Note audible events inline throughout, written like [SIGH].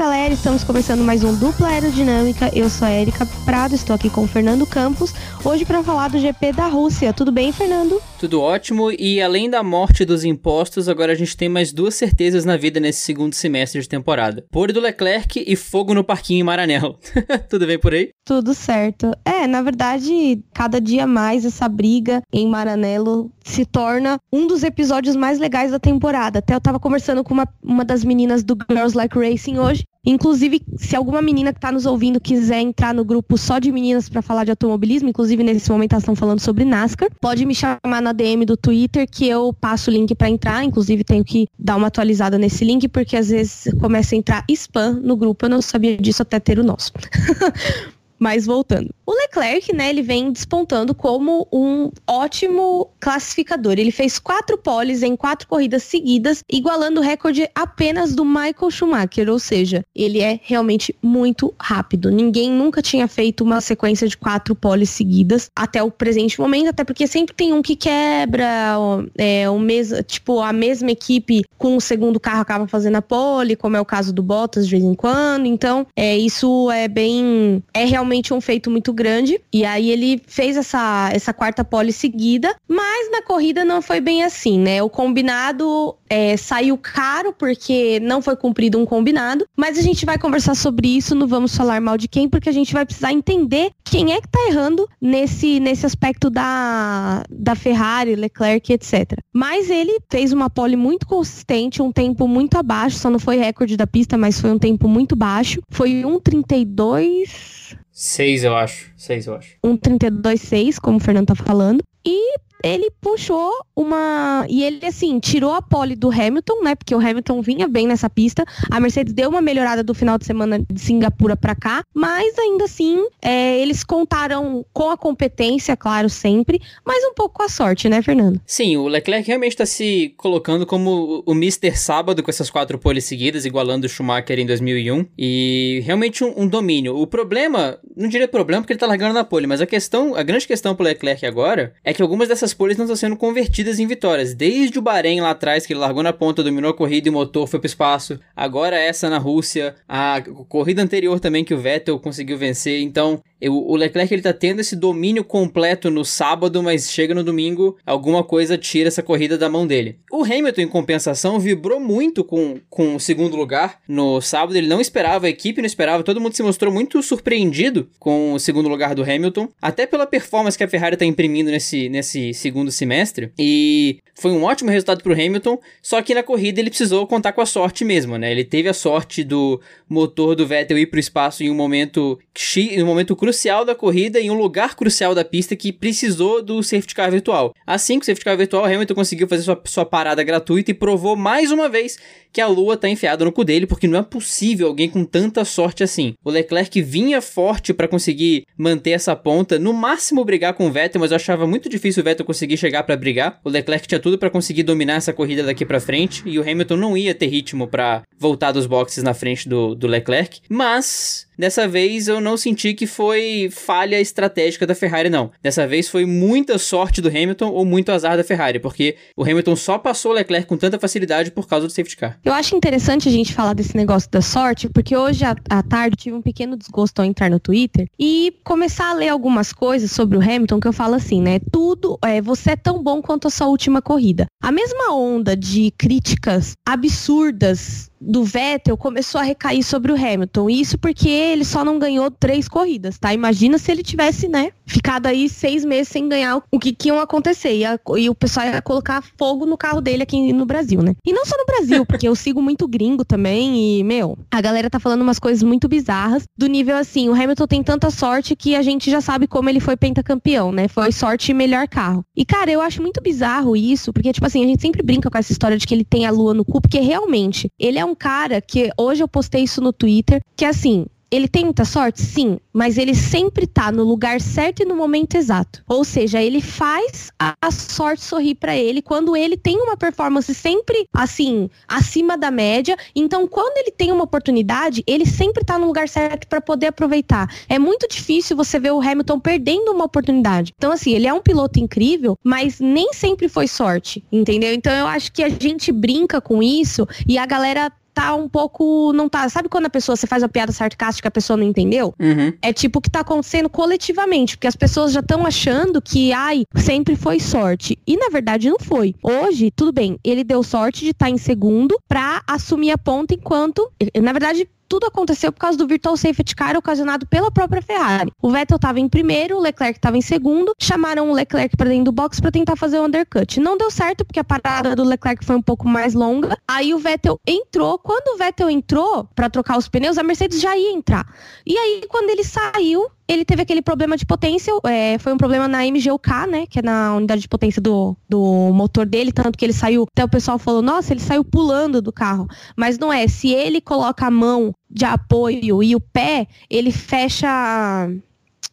galera, estamos começando mais um Dupla Aerodinâmica. Eu sou a Erika Prado, estou aqui com o Fernando Campos, hoje para falar do GP da Rússia. Tudo bem, Fernando? Tudo ótimo, e além da morte dos impostos, agora a gente tem mais duas certezas na vida nesse segundo semestre de temporada: Pôr do Leclerc e fogo no parquinho em Maranello. [LAUGHS] Tudo bem por aí? Tudo certo. É, na verdade, cada dia mais essa briga em Maranello se torna um dos episódios mais legais da temporada. Até eu tava conversando com uma, uma das meninas do Girls Like Racing hoje. Inclusive, se alguma menina que tá nos ouvindo quiser entrar no grupo só de meninas para falar de automobilismo, inclusive nesse momento elas estão falando sobre NASCAR, pode me chamar na DM do Twitter que eu passo o link para entrar. Inclusive, tenho que dar uma atualizada nesse link, porque às vezes começa a entrar spam no grupo. Eu não sabia disso até ter o nosso. [LAUGHS] Mas voltando. O Leclerc, né, ele vem despontando como um ótimo classificador. Ele fez quatro poles em quatro corridas seguidas, igualando o recorde apenas do Michael Schumacher, ou seja, ele é realmente muito rápido. Ninguém nunca tinha feito uma sequência de quatro poles seguidas até o presente momento, até porque sempre tem um que quebra, é, o mesmo, tipo, a mesma equipe com o segundo carro acaba fazendo a pole, como é o caso do Bottas de vez em quando. Então, é, isso é bem. É realmente realmente um feito muito grande. E aí ele fez essa, essa quarta pole seguida, mas na corrida não foi bem assim, né? O combinado é, saiu caro porque não foi cumprido um combinado, mas a gente vai conversar sobre isso, não vamos falar mal de quem, porque a gente vai precisar entender quem é que tá errando nesse, nesse aspecto da, da Ferrari, Leclerc, etc. Mas ele fez uma pole muito consistente, um tempo muito abaixo, só não foi recorde da pista, mas foi um tempo muito baixo. Foi 1,32 Seis, eu acho. Seis, eu acho. Um 32,6, como o Fernando tá falando. E ele puxou uma. E ele, assim, tirou a pole do Hamilton, né? Porque o Hamilton vinha bem nessa pista. A Mercedes deu uma melhorada do final de semana de Singapura para cá, mas ainda assim, é, eles contaram com a competência, claro, sempre, mas um pouco com a sorte, né, Fernando? Sim, o Leclerc realmente está se colocando como o Mr. Sábado com essas quatro poles seguidas, igualando o Schumacher em 2001. E realmente um, um domínio. O problema, não diria problema porque ele tá largando na pole, mas a questão, a grande questão pro Leclerc agora é que algumas dessas poles não estão sendo convertidas em vitórias. Desde o Bahrein lá atrás, que ele largou na ponta, dominou a corrida e o motor foi pro espaço. Agora essa na Rússia. A corrida anterior também que o Vettel conseguiu vencer. Então, o Leclerc ele tá tendo esse domínio completo no sábado, mas chega no domingo, alguma coisa tira essa corrida da mão dele. O Hamilton, em compensação, vibrou muito com, com o segundo lugar no sábado. Ele não esperava, a equipe não esperava, todo mundo se mostrou muito surpreendido com o segundo lugar do Hamilton, até pela performance que a Ferrari tá imprimindo nesse, nesse segundo semestre. E foi um ótimo resultado pro Hamilton, só que na corrida ele precisou contar com a sorte mesmo, né? Ele teve a sorte do motor do Vettel ir pro espaço em um momento, em um momento crucial crucial da corrida em um lugar crucial da pista que precisou do safety car virtual. Assim que o safety car virtual, Hamilton conseguiu fazer sua, sua parada gratuita e provou mais uma vez que a lua tá enfiada no cu dele, porque não é possível alguém com tanta sorte assim. O Leclerc vinha forte para conseguir manter essa ponta, no máximo brigar com o Vettel, mas eu achava muito difícil o Vettel conseguir chegar para brigar. O Leclerc tinha tudo para conseguir dominar essa corrida daqui para frente e o Hamilton não ia ter ritmo para voltar dos boxes na frente do, do Leclerc, mas Dessa vez eu não senti que foi falha estratégica da Ferrari, não. Dessa vez foi muita sorte do Hamilton ou muito azar da Ferrari, porque o Hamilton só passou o Leclerc com tanta facilidade por causa do safety car. Eu acho interessante a gente falar desse negócio da sorte, porque hoje à, tarde tive um pequeno desgosto ao entrar no Twitter e começar a ler algumas coisas sobre o Hamilton que eu falo assim, né? Tudo, é, você é tão bom quanto a sua última corrida. A mesma onda de críticas absurdas do Vettel começou a recair sobre o Hamilton. Isso porque ele só não ganhou três corridas, tá? Imagina se ele tivesse, né, ficado aí seis meses sem ganhar o que, que iam acontecer. E, a, e o pessoal ia colocar fogo no carro dele aqui no Brasil, né? E não só no Brasil, porque eu sigo muito gringo também e, meu, a galera tá falando umas coisas muito bizarras, do nível assim, o Hamilton tem tanta sorte que a gente já sabe como ele foi pentacampeão, né? Foi sorte e melhor carro. E, cara, eu acho muito bizarro isso, porque, tipo assim, a gente sempre brinca com essa história de que ele tem a lua no cu, porque realmente, ele é um cara que, hoje eu postei isso no Twitter, que assim, ele tem muita sorte? Sim, mas ele sempre tá no lugar certo e no momento exato. Ou seja, ele faz a sorte sorrir para ele quando ele tem uma performance sempre assim, acima da média. Então, quando ele tem uma oportunidade, ele sempre tá no lugar certo para poder aproveitar. É muito difícil você ver o Hamilton perdendo uma oportunidade. Então, assim, ele é um piloto incrível, mas nem sempre foi sorte, entendeu? Então, eu acho que a gente brinca com isso e a galera tá um pouco. Não tá. Sabe quando a pessoa, você faz uma piada sarcástica a pessoa não entendeu? Uhum. É tipo o que tá acontecendo coletivamente, porque as pessoas já estão achando que, ai, sempre foi sorte. E na verdade não foi. Hoje, tudo bem, ele deu sorte de estar tá em segundo pra assumir a ponta enquanto. Na verdade, tudo aconteceu por causa do virtual safety car ocasionado pela própria Ferrari. O Vettel estava em primeiro, o Leclerc estava em segundo, chamaram o Leclerc para dentro do box para tentar fazer o undercut. Não deu certo porque a parada do Leclerc foi um pouco mais longa. Aí o Vettel entrou. Quando o Vettel entrou para trocar os pneus, a Mercedes já ia entrar. E aí quando ele saiu, ele teve aquele problema de potência, é, foi um problema na MGUK, né, que é na unidade de potência do, do motor dele, tanto que ele saiu, até o pessoal falou, nossa, ele saiu pulando do carro, mas não é, se ele coloca a mão de apoio e o pé, ele fecha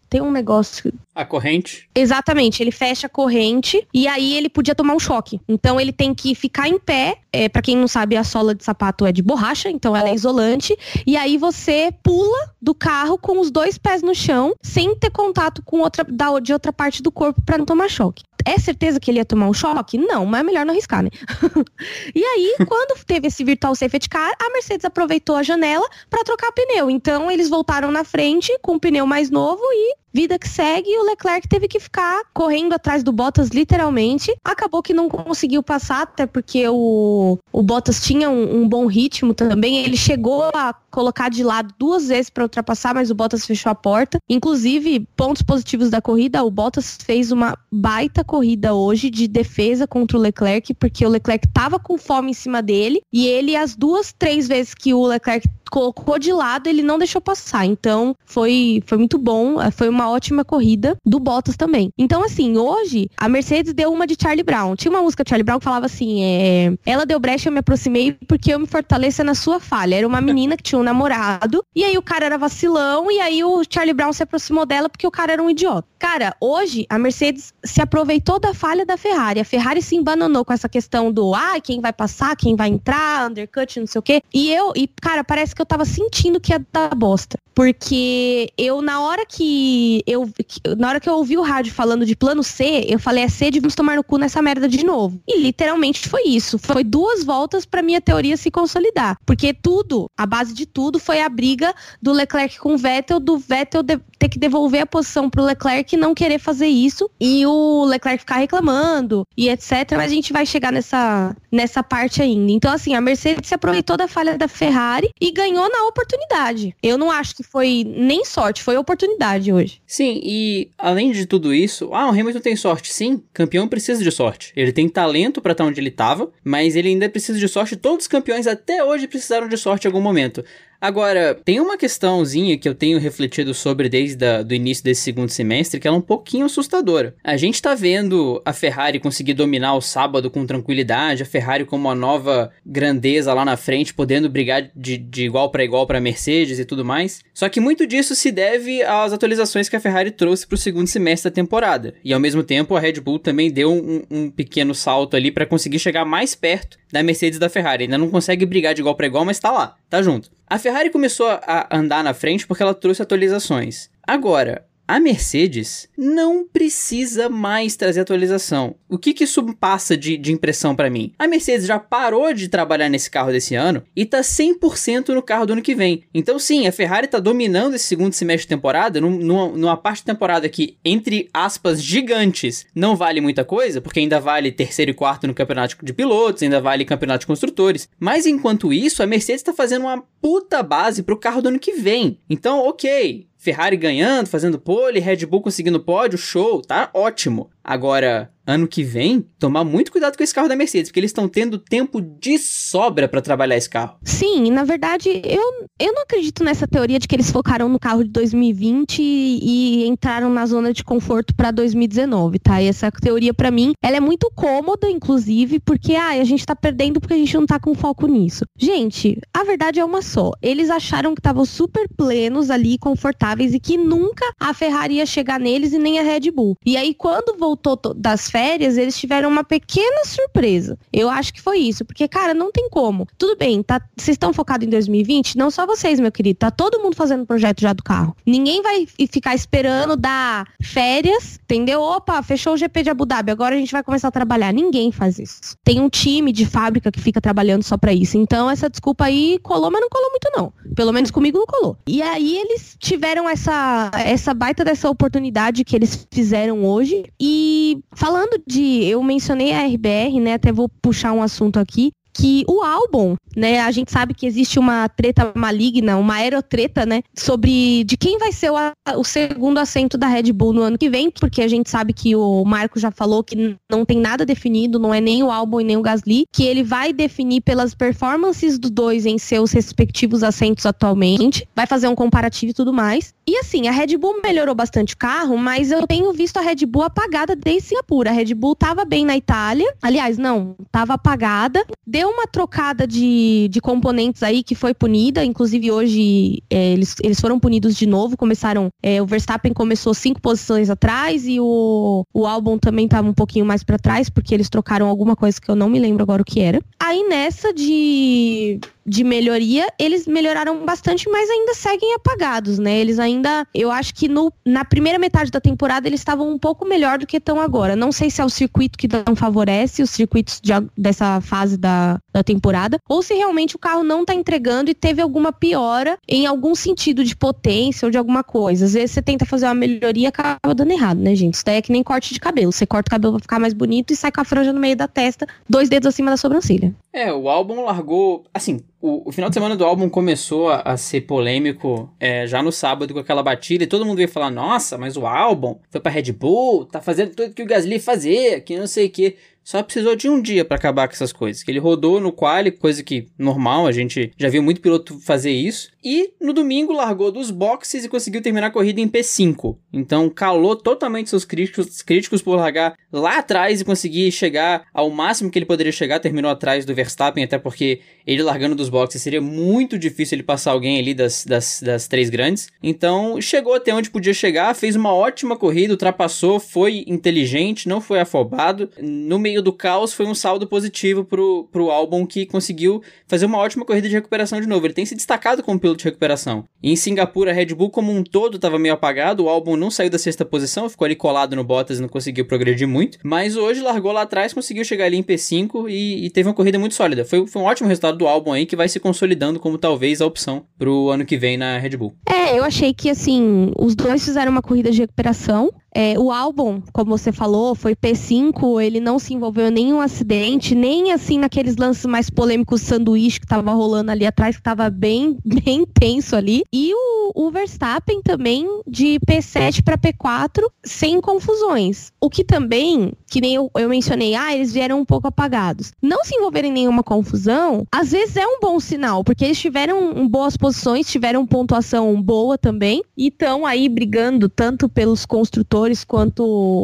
tem um negócio. A corrente? Exatamente, ele fecha a corrente e aí ele podia tomar um choque. Então ele tem que ficar em pé. É, para quem não sabe, a sola de sapato é de borracha, então ela é isolante. E aí você pula do carro com os dois pés no chão, sem ter contato com outra da, de outra parte do corpo para não tomar choque. É certeza que ele ia tomar um choque? Não, mas é melhor não arriscar, né? [LAUGHS] e aí, [LAUGHS] quando teve esse virtual safety car, a Mercedes aproveitou a janela para trocar pneu. Então eles voltaram na frente com um pneu mais novo e vida que segue, o Leclerc teve que ficar correndo atrás do Bottas, literalmente. Acabou que não conseguiu passar, até porque o, o Bottas tinha um, um bom ritmo também. Ele chegou a colocar de lado duas vezes para ultrapassar, mas o Bottas fechou a porta. Inclusive, pontos positivos da corrida, o Bottas fez uma baita corrida hoje de defesa contra o Leclerc, porque o Leclerc tava com fome em cima dele e ele as duas, três vezes que o Leclerc colocou de lado, ele não deixou passar. Então, foi, foi muito bom. Eh, foi uma ótima corrida do Bottas também. Então, assim, hoje, a Mercedes deu uma de Charlie Brown. Tinha uma música de Charlie Brown que falava assim: é, ela deu brecha, eu me aproximei porque eu me fortaleça na sua falha. Era uma menina que tinha um namorado, e aí o cara era vacilão, e aí o Charlie Brown se aproximou dela porque o cara era um idiota. Cara, hoje a Mercedes se aproveitou da falha da Ferrari. A Ferrari se embananou com essa questão do ah, quem vai passar, quem vai entrar, undercut, não sei o quê. E eu, e cara, parece que eu tava sentindo que ia dar bosta. Porque eu, na hora que eu. Na hora que eu ouvi o rádio falando de plano C, eu falei, é C de vamos tomar no cu nessa merda de novo. E literalmente foi isso. Foi duas voltas pra minha teoria se consolidar. Porque tudo, a base de tudo, foi a briga do Leclerc com o Vettel, do Vettel de, ter que devolver a posição pro Leclerc não querer fazer isso. E o Leclerc ficar reclamando e etc. Mas a gente vai chegar nessa, nessa parte ainda. Então, assim, a Mercedes se aproveitou da falha da Ferrari e ganhou na oportunidade. Eu não acho que foi nem sorte, foi oportunidade hoje. Sim, e além de tudo isso, ah, o Hamilton tem sorte. Sim, campeão precisa de sorte. Ele tem talento para estar onde ele estava, mas ele ainda precisa de sorte. Todos os campeões até hoje precisaram de sorte em algum momento. Agora, tem uma questãozinha que eu tenho refletido sobre desde o início desse segundo semestre, que ela é um pouquinho assustadora. A gente tá vendo a Ferrari conseguir dominar o sábado com tranquilidade, a Ferrari com uma nova grandeza lá na frente, podendo brigar de, de igual para igual para Mercedes e tudo mais. Só que muito disso se deve às atualizações que a Ferrari trouxe para o segundo semestre da temporada. E ao mesmo tempo, a Red Bull também deu um, um pequeno salto ali para conseguir chegar mais perto da Mercedes e da Ferrari. Ainda não consegue brigar de igual para igual, mas tá lá, tá junto. A Ferrari começou a andar na frente porque ela trouxe atualizações. Agora, a Mercedes não precisa mais trazer atualização. O que, que isso passa de, de impressão para mim? A Mercedes já parou de trabalhar nesse carro desse ano e tá 100% no carro do ano que vem. Então, sim, a Ferrari tá dominando esse segundo semestre de temporada, numa, numa parte de temporada que, entre aspas, gigantes, não vale muita coisa, porque ainda vale terceiro e quarto no campeonato de pilotos, ainda vale campeonato de construtores. Mas enquanto isso, a Mercedes tá fazendo uma puta base pro carro do ano que vem. Então, ok, Ferrari ganhando, fazendo pole, Red Bull conseguindo pódio, show, tá ótimo. Agora, ano que vem, tomar muito cuidado com esse carro da Mercedes, porque eles estão tendo tempo de sobra para trabalhar esse carro. Sim, na verdade, eu, eu não acredito nessa teoria de que eles focaram no carro de 2020 e, entraram na zona de conforto para 2019, tá? E essa teoria, para mim, ela é muito cômoda, inclusive, porque ah, a gente tá perdendo porque a gente não tá com foco nisso. Gente, a verdade é uma só. Eles acharam que estavam super plenos ali, confortáveis, e que nunca a Ferrari ia chegar neles e nem a Red Bull. E aí, quando voltou voltou das férias, eles tiveram uma pequena surpresa. Eu acho que foi isso, porque, cara, não tem como. Tudo bem, tá, vocês estão focados em 2020? Não só vocês, meu querido. Tá todo mundo fazendo projeto já do carro. Ninguém vai ficar esperando dar férias, entendeu? Opa, fechou o GP de Abu Dhabi, agora a gente vai começar a trabalhar. Ninguém faz isso. Tem um time de fábrica que fica trabalhando só para isso. Então, essa desculpa aí colou, mas não colou muito, não. Pelo menos comigo não colou. E aí eles tiveram essa, essa baita dessa oportunidade que eles fizeram hoje. E falando de. Eu mencionei a RBR, né? Até vou puxar um assunto aqui que o álbum, né, a gente sabe que existe uma treta maligna, uma aerotreta, né, sobre de quem vai ser o, o, segundo assento da Red Bull no ano que vem, porque a gente sabe que o Marco já falou que não tem nada definido, não é nem o álbum e nem o Gasly, que ele vai definir pelas performances dos dois em seus respectivos assentos atualmente, vai fazer um comparativo e tudo mais. E assim, a Red Bull melhorou bastante o carro, mas eu tenho visto a Red Bull apagada desde Singapura. A Red Bull tava bem na Itália, aliás, não, tava apagada, deu deu uma trocada de, de componentes aí que foi punida, inclusive hoje é, eles, eles foram punidos de novo, começaram, é, o Verstappen começou cinco posições atrás e o, o álbum também estava um pouquinho mais para trás, porque eles trocaram alguma coisa que eu não me lembro agora o que era. Aí nessa de de melhoria, eles melhoraram bastante, mas ainda seguem apagados, né? Eles ainda, eu acho que no, na primeira metade da temporada eles estavam um pouco melhor do que estão agora. Não sei se é o circuito que não favorece, os circuitos de, dessa fase da, da temporada, ou se realmente o carro não tá entregando e teve alguma piora em algum sentido de potência ou de alguma coisa. Às vezes você tenta fazer uma melhoria acaba dando errado, né, gente? Isso daí é que nem corte de cabelo. Você corta o cabelo pra ficar mais bonito e sai com a franja no meio da testa, dois dedos acima da sobrancelha. É, o álbum largou. Assim, o, o, final de semana do álbum começou a, a ser polêmico é, já no sábado com aquela batida e todo mundo veio falar: nossa, mas o álbum foi pra Red Bull, tá fazendo tudo que o Gasly fazia, que não sei o que. Só precisou de um dia para acabar com essas coisas. Ele rodou no quali, coisa que normal, a gente já viu muito piloto fazer isso. E no domingo largou dos boxes e conseguiu terminar a corrida em P5. Então calou totalmente seus críticos, críticos por largar lá atrás e conseguir chegar ao máximo que ele poderia chegar. Terminou atrás do Verstappen, até porque ele largando dos boxes seria muito difícil ele passar alguém ali das, das, das três grandes. Então chegou até onde podia chegar, fez uma ótima corrida, ultrapassou, foi inteligente, não foi afobado. No meio do caos foi um saldo positivo pro, pro álbum que conseguiu fazer uma ótima corrida de recuperação de novo. Ele tem se destacado como piloto de recuperação. Em Singapura, a Red Bull como um todo estava meio apagado, o álbum não saiu da sexta posição, ficou ali colado no Bottas e não conseguiu progredir muito. Mas hoje largou lá atrás, conseguiu chegar ali em P5 e, e teve uma corrida muito sólida. Foi, foi um ótimo resultado do álbum aí que vai se consolidando como talvez a opção pro ano que vem na Red Bull. É, eu achei que assim, os dois fizeram uma corrida de recuperação. É, o álbum, como você falou, foi P5, ele não se envolveu em nenhum acidente, nem assim naqueles lances mais polêmicos sanduíche que tava rolando ali atrás, que tava bem, [LAUGHS] bem tenso ali. E o, o Verstappen também de P7 para P4, sem confusões. O que também, que nem eu, eu mencionei, ah, eles vieram um pouco apagados. Não se envolverem em nenhuma confusão, às vezes é um bom sinal, porque eles tiveram boas posições, tiveram pontuação boa também, e estão aí brigando tanto pelos construtores quanto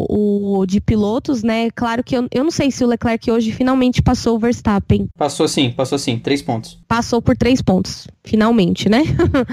o de pilotos, né? Claro que eu, eu não sei se o Leclerc hoje finalmente passou o Verstappen. Passou sim, passou sim, três pontos. Passou por três pontos, finalmente, né?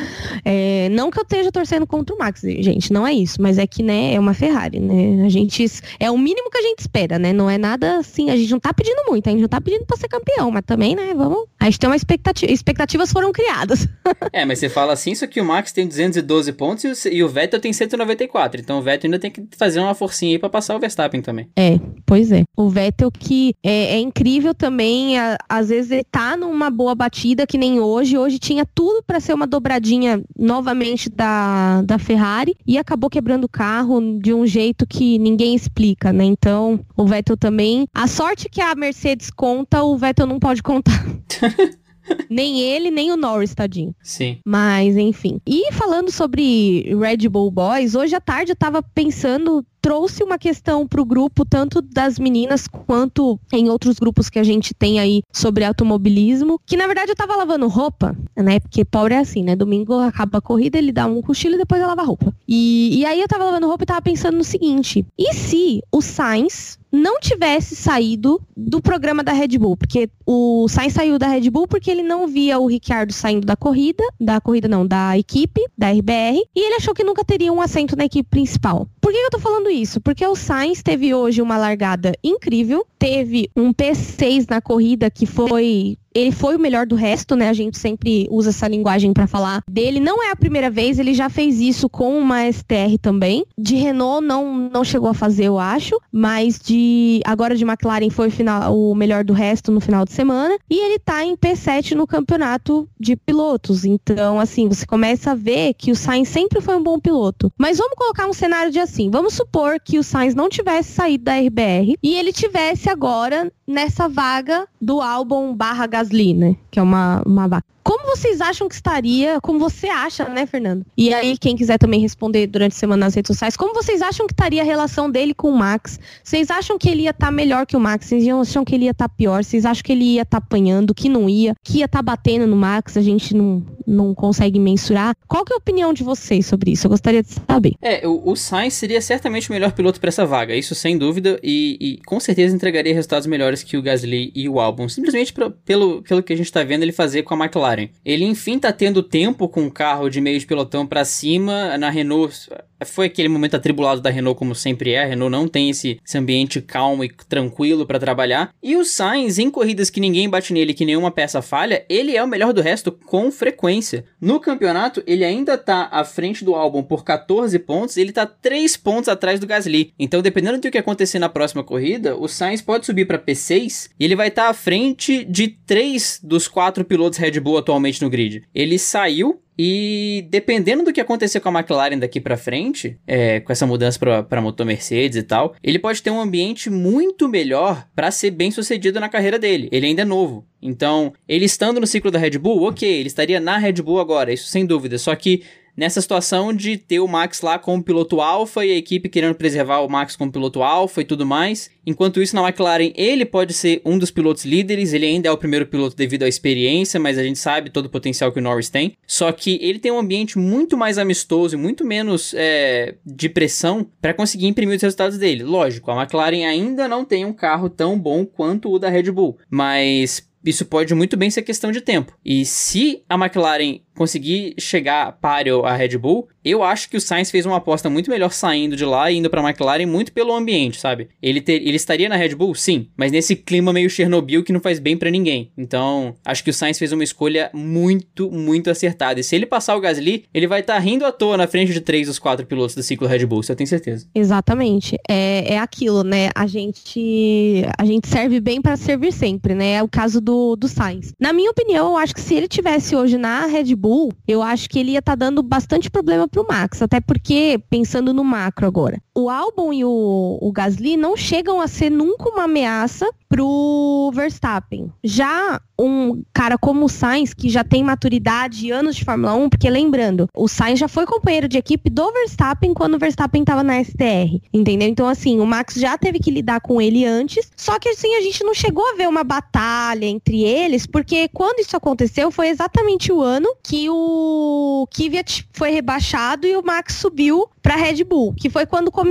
[LAUGHS] é, não que eu esteja torcendo contra o Max, gente, não é isso, mas é que, né, é uma Ferrari, né? A gente, é o mínimo que a gente espera, né? Não é nada assim, a gente não tá pedindo muito, a gente não tá pedindo pra ser campeão, mas também, né, vamos, a gente tem uma expectativa, expectativas foram criadas. [LAUGHS] é, mas você fala assim, só que o Max tem 212 pontos e o, e o Vettel tem 194, então o Vettel ainda tem que fazer uma forcinha aí pra passar o Verstappen também. É, pois é. O Vettel que é, é incrível também, a, às vezes ele tá numa boa batida que nem hoje. Hoje tinha tudo para ser uma dobradinha novamente da, da Ferrari e acabou quebrando o carro de um jeito que ninguém explica, né? Então, o Vettel também. A sorte que a Mercedes conta, o Vettel não pode contar. [LAUGHS] nem ele, nem o Norris, tadinho. Sim. Mas, enfim. E falando sobre Red Bull Boys, hoje à tarde eu tava pensando trouxe uma questão para o grupo, tanto das meninas quanto em outros grupos que a gente tem aí sobre automobilismo, que na verdade eu tava lavando roupa, né? Porque pobre é assim, né? Domingo acaba a corrida, ele dá um cochilo e depois lava roupa. E, e aí eu tava lavando roupa e tava pensando no seguinte: e se o Sainz não tivesse saído do programa da Red Bull, porque o Sainz saiu da Red Bull porque ele não via o Ricciardo saindo da corrida, da corrida não, da equipe, da RBR, e ele achou que nunca teria um assento na equipe principal. Por que eu tô falando isso? Porque o Sainz teve hoje uma largada incrível, teve um P6 na corrida que foi ele foi o melhor do resto, né? A gente sempre usa essa linguagem para falar dele. Não é a primeira vez, ele já fez isso com uma STR também. De Renault não, não chegou a fazer, eu acho, mas de agora de McLaren foi o, final, o melhor do resto no final de semana e ele tá em P7 no campeonato de pilotos. Então, assim, você começa a ver que o Sainz sempre foi um bom piloto. Mas vamos colocar um cenário de assim, vamos supor que o Sainz não tivesse saído da RBR e ele tivesse agora nessa vaga do álbum barra Gasly, né? Que é uma, uma vaga. Como vocês acham que estaria, como você acha, né, Fernando? E aí, quem quiser também responder durante a semana nas redes sociais, como vocês acham que estaria a relação dele com o Max? Vocês acham que ele ia estar tá melhor que o Max? Vocês acham que ele ia estar tá pior? Vocês acham que ele ia estar tá apanhando, que não ia, que ia estar tá batendo no Max? A gente não, não consegue mensurar. Qual que é a opinião de vocês sobre isso? Eu gostaria de saber. É, o, o Sainz seria certamente o melhor piloto para essa vaga, isso sem dúvida, e, e, com certeza entregaria resultados melhores que o Gasly e o Albon, simplesmente pra, pelo, pelo que a gente tá vendo ele fazer com a McLaren. Ele, enfim, tá tendo tempo com o carro de meio de pelotão para cima. Na Renault, foi aquele momento atribulado da Renault, como sempre é. A Renault não tem esse, esse ambiente calmo e tranquilo para trabalhar. E o Sainz, em corridas que ninguém bate nele, que nenhuma peça falha, ele é o melhor do resto com frequência. No campeonato, ele ainda tá à frente do álbum por 14 pontos, ele tá 3 pontos atrás do Gasly. Então, dependendo do que acontecer na próxima corrida, o Sainz pode subir para P6 e ele vai estar tá à frente de 3 dos 4 pilotos Red Bull atualmente no grid. Ele saiu e dependendo do que acontecer com a McLaren daqui para frente, é, com essa mudança para motor Mercedes e tal, ele pode ter um ambiente muito melhor para ser bem sucedido na carreira dele. Ele ainda é novo. Então, ele estando no ciclo da Red Bull, ok, ele estaria na Red Bull agora, isso sem dúvida. Só que nessa situação de ter o Max lá como piloto alfa e a equipe querendo preservar o Max como piloto alfa e tudo mais. Enquanto isso, na McLaren, ele pode ser um dos pilotos líderes, ele ainda é o primeiro piloto devido à experiência, mas a gente sabe todo o potencial que o Norris tem. Só que ele tem um ambiente muito mais amistoso e muito menos é, de pressão para conseguir imprimir os resultados dele. Lógico, a McLaren ainda não tem um carro tão bom quanto o da Red Bull, mas isso pode muito bem ser questão de tempo. E se a McLaren conseguir chegar páreo à Red Bull, eu acho que o Sainz fez uma aposta muito melhor saindo de lá e indo para a McLaren muito pelo ambiente, sabe? Ele, ter, ele estaria na Red Bull, sim, mas nesse clima meio Chernobyl que não faz bem para ninguém. Então, acho que o Sainz fez uma escolha muito, muito acertada. E se ele passar o Gasly, ele vai estar tá rindo à toa na frente de três dos quatro pilotos do ciclo Red Bull, isso eu tenho certeza. Exatamente. É, é aquilo, né? A gente, a gente serve bem para servir sempre, né? É o caso do, do Sainz. Na minha opinião, eu acho que se ele tivesse hoje na Red Bull, Bull, eu acho que ele ia estar tá dando bastante problema pro Max. Até porque, pensando no macro agora, o Albon e o, o Gasly não chegam a ser nunca uma ameaça pro Verstappen. Já um cara como o Sainz, que já tem maturidade e anos de Fórmula 1, porque lembrando, o Sainz já foi companheiro de equipe do Verstappen quando o Verstappen estava na STR, entendeu? Então, assim, o Max já teve que lidar com ele antes, só que assim, a gente não chegou a ver uma batalha entre eles, porque quando isso aconteceu foi exatamente o ano que o Kvyat foi rebaixado e o Max subiu para Red Bull, que foi quando começou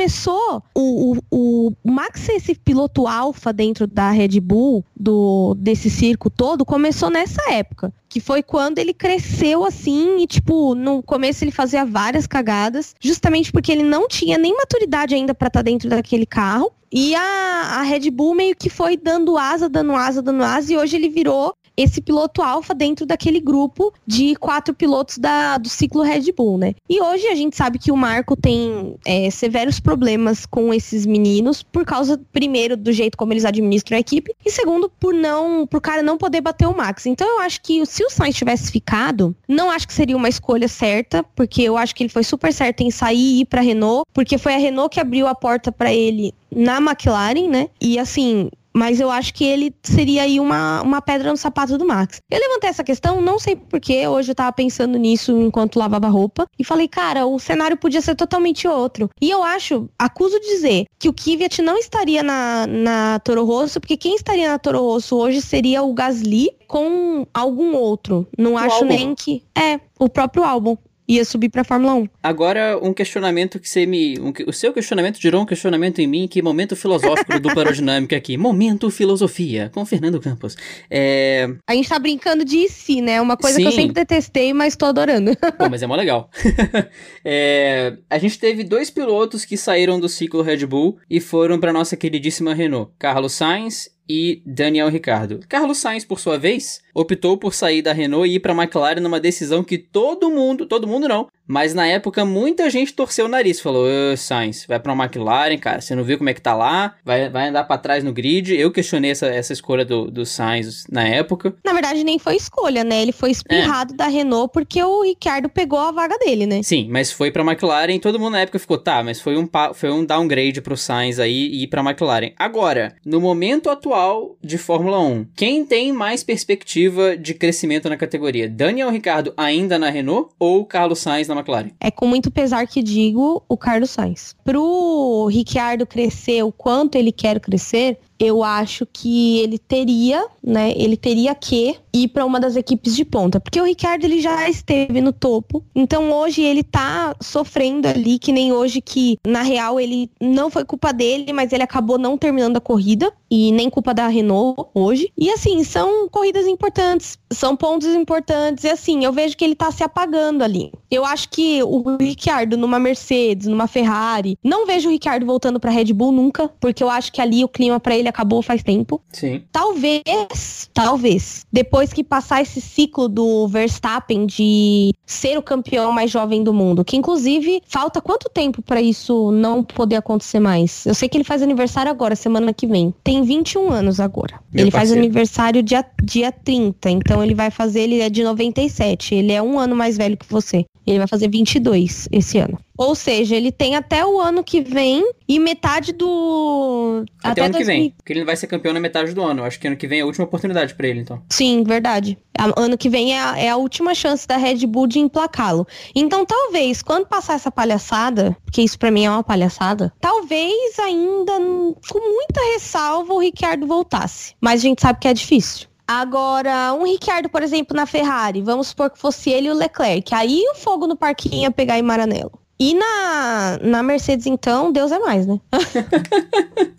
o, o, o Max ser esse piloto alfa dentro da Red Bull, do, desse circo todo, começou nessa época. Que foi quando ele cresceu assim e, tipo, no começo ele fazia várias cagadas, justamente porque ele não tinha nem maturidade ainda para estar tá dentro daquele carro. E a, a Red Bull meio que foi dando asa, dando asa, dando asa, e hoje ele virou esse piloto alfa dentro daquele grupo de quatro pilotos da, do ciclo Red Bull, né? E hoje a gente sabe que o Marco tem é, severos problemas com esses meninos por causa, primeiro, do jeito como eles administram a equipe e segundo, por não, por cara não poder bater o Max. Então eu acho que se o Sainz tivesse ficado, não acho que seria uma escolha certa, porque eu acho que ele foi super certo em sair e ir para Renault, porque foi a Renault que abriu a porta para ele na McLaren, né? E assim, mas eu acho que ele seria aí uma, uma pedra no sapato do Max. Eu levantei essa questão, não sei porquê, hoje eu tava pensando nisso enquanto lavava roupa, e falei, cara, o cenário podia ser totalmente outro. E eu acho, acuso de dizer, que o Kvyat não estaria na, na Toro Rosso, porque quem estaria na Toro Rosso hoje seria o Gasly com algum outro. Não o acho álbum. nem que. É, o próprio álbum. Ia subir pra Fórmula 1. Agora, um questionamento que você me. Um, o seu questionamento gerou um questionamento em mim, que momento filosófico do dupla aerodinâmica aqui. [LAUGHS] Momento filosofia, com Fernando Campos. É... A gente tá brincando de si, né? Uma coisa Sim. que eu sempre detestei, mas tô adorando. [LAUGHS] Pô, mas é mó legal. [LAUGHS] é... A gente teve dois pilotos que saíram do ciclo Red Bull e foram pra nossa queridíssima Renault. Carlos Sainz e Daniel Ricardo. Carlos Sainz, por sua vez, optou por sair da Renault e ir para a McLaren numa decisão que todo mundo, todo mundo não, mas na época muita gente torceu o nariz, falou: Sainz, vai para uma McLaren, cara, você não viu como é que tá lá, vai, vai andar para trás no grid. Eu questionei essa, essa escolha do, do Sainz na época. Na verdade, nem foi escolha, né? Ele foi espirrado é. da Renault porque o Ricardo pegou a vaga dele, né? Sim, mas foi para McLaren e todo mundo na época ficou: tá, mas foi um, foi um downgrade pro Sainz aí e ir para McLaren. Agora, no momento atual de Fórmula 1, quem tem mais perspectiva perspectiva de crescimento na categoria? Daniel Ricardo ainda na Renault ou Carlos Sainz na McLaren? É com muito pesar que digo o Carlos Sainz. Pro Ricciardo crescer o quanto ele quer crescer, eu acho que ele teria, né? Ele teria que ir para uma das equipes de ponta, porque o Ricardo ele já esteve no topo. Então hoje ele tá sofrendo ali que nem hoje que na real ele não foi culpa dele, mas ele acabou não terminando a corrida e nem culpa da Renault hoje. E assim, são corridas importantes, são pontos importantes e assim, eu vejo que ele tá se apagando ali. Eu acho que o Ricardo numa Mercedes, numa Ferrari, não vejo o Ricardo voltando para Red Bull nunca, porque eu acho que ali o clima para ele acabou faz tempo. Sim. Talvez, talvez, depois que passar esse ciclo do Verstappen de ser o campeão mais jovem do mundo, que inclusive falta quanto tempo para isso não poder acontecer mais? Eu sei que ele faz aniversário agora, semana que vem. Tem 21 anos agora. Meu ele parceiro. faz aniversário dia, dia 30, então ele vai fazer, ele é de 97, ele é um ano mais velho que você. Ele vai fazer 22 esse ano. Ou seja, ele tem até o ano que vem e metade do. Até, até ano 2000... que vem. Porque ele não vai ser campeão na metade do ano. Acho que ano que vem é a última oportunidade para ele, então. Sim, verdade. Ano que vem é a, é a última chance da Red Bull de emplacá-lo. Então, talvez, quando passar essa palhaçada, porque isso para mim é uma palhaçada, talvez ainda, com muita ressalva, o Ricardo voltasse. Mas a gente sabe que é difícil. Agora, um Ricciardo, por exemplo, na Ferrari, vamos supor que fosse ele e o Leclerc. Aí o fogo no parquinho ia pegar em Maranello. E na, na Mercedes, então, Deus é mais, né? [LAUGHS]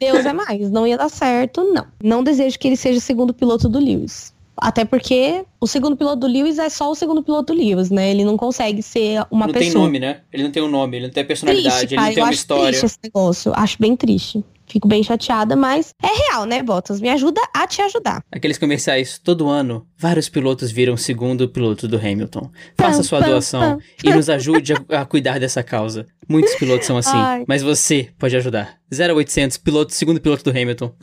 Deus é mais. Não ia dar certo, não. Não desejo que ele seja o segundo piloto do Lewis. Até porque o segundo piloto do Lewis é só o segundo piloto do Lewis, né? Ele não consegue ser uma não pessoa. Não tem nome, né? Ele não tem um nome, ele não tem personalidade, triste, ele não tem uma história. Triste esse negócio. Acho bem triste. Fico bem chateada, mas é real, né, Bottas? Me ajuda a te ajudar. Aqueles comerciais, todo ano, vários pilotos viram segundo piloto do Hamilton. Faça sua doação e nos ajude a, a, cuidar dessa causa. Muitos pilotos são assim, Ai. mas você pode ajudar. 0800, piloto, segundo piloto do Hamilton.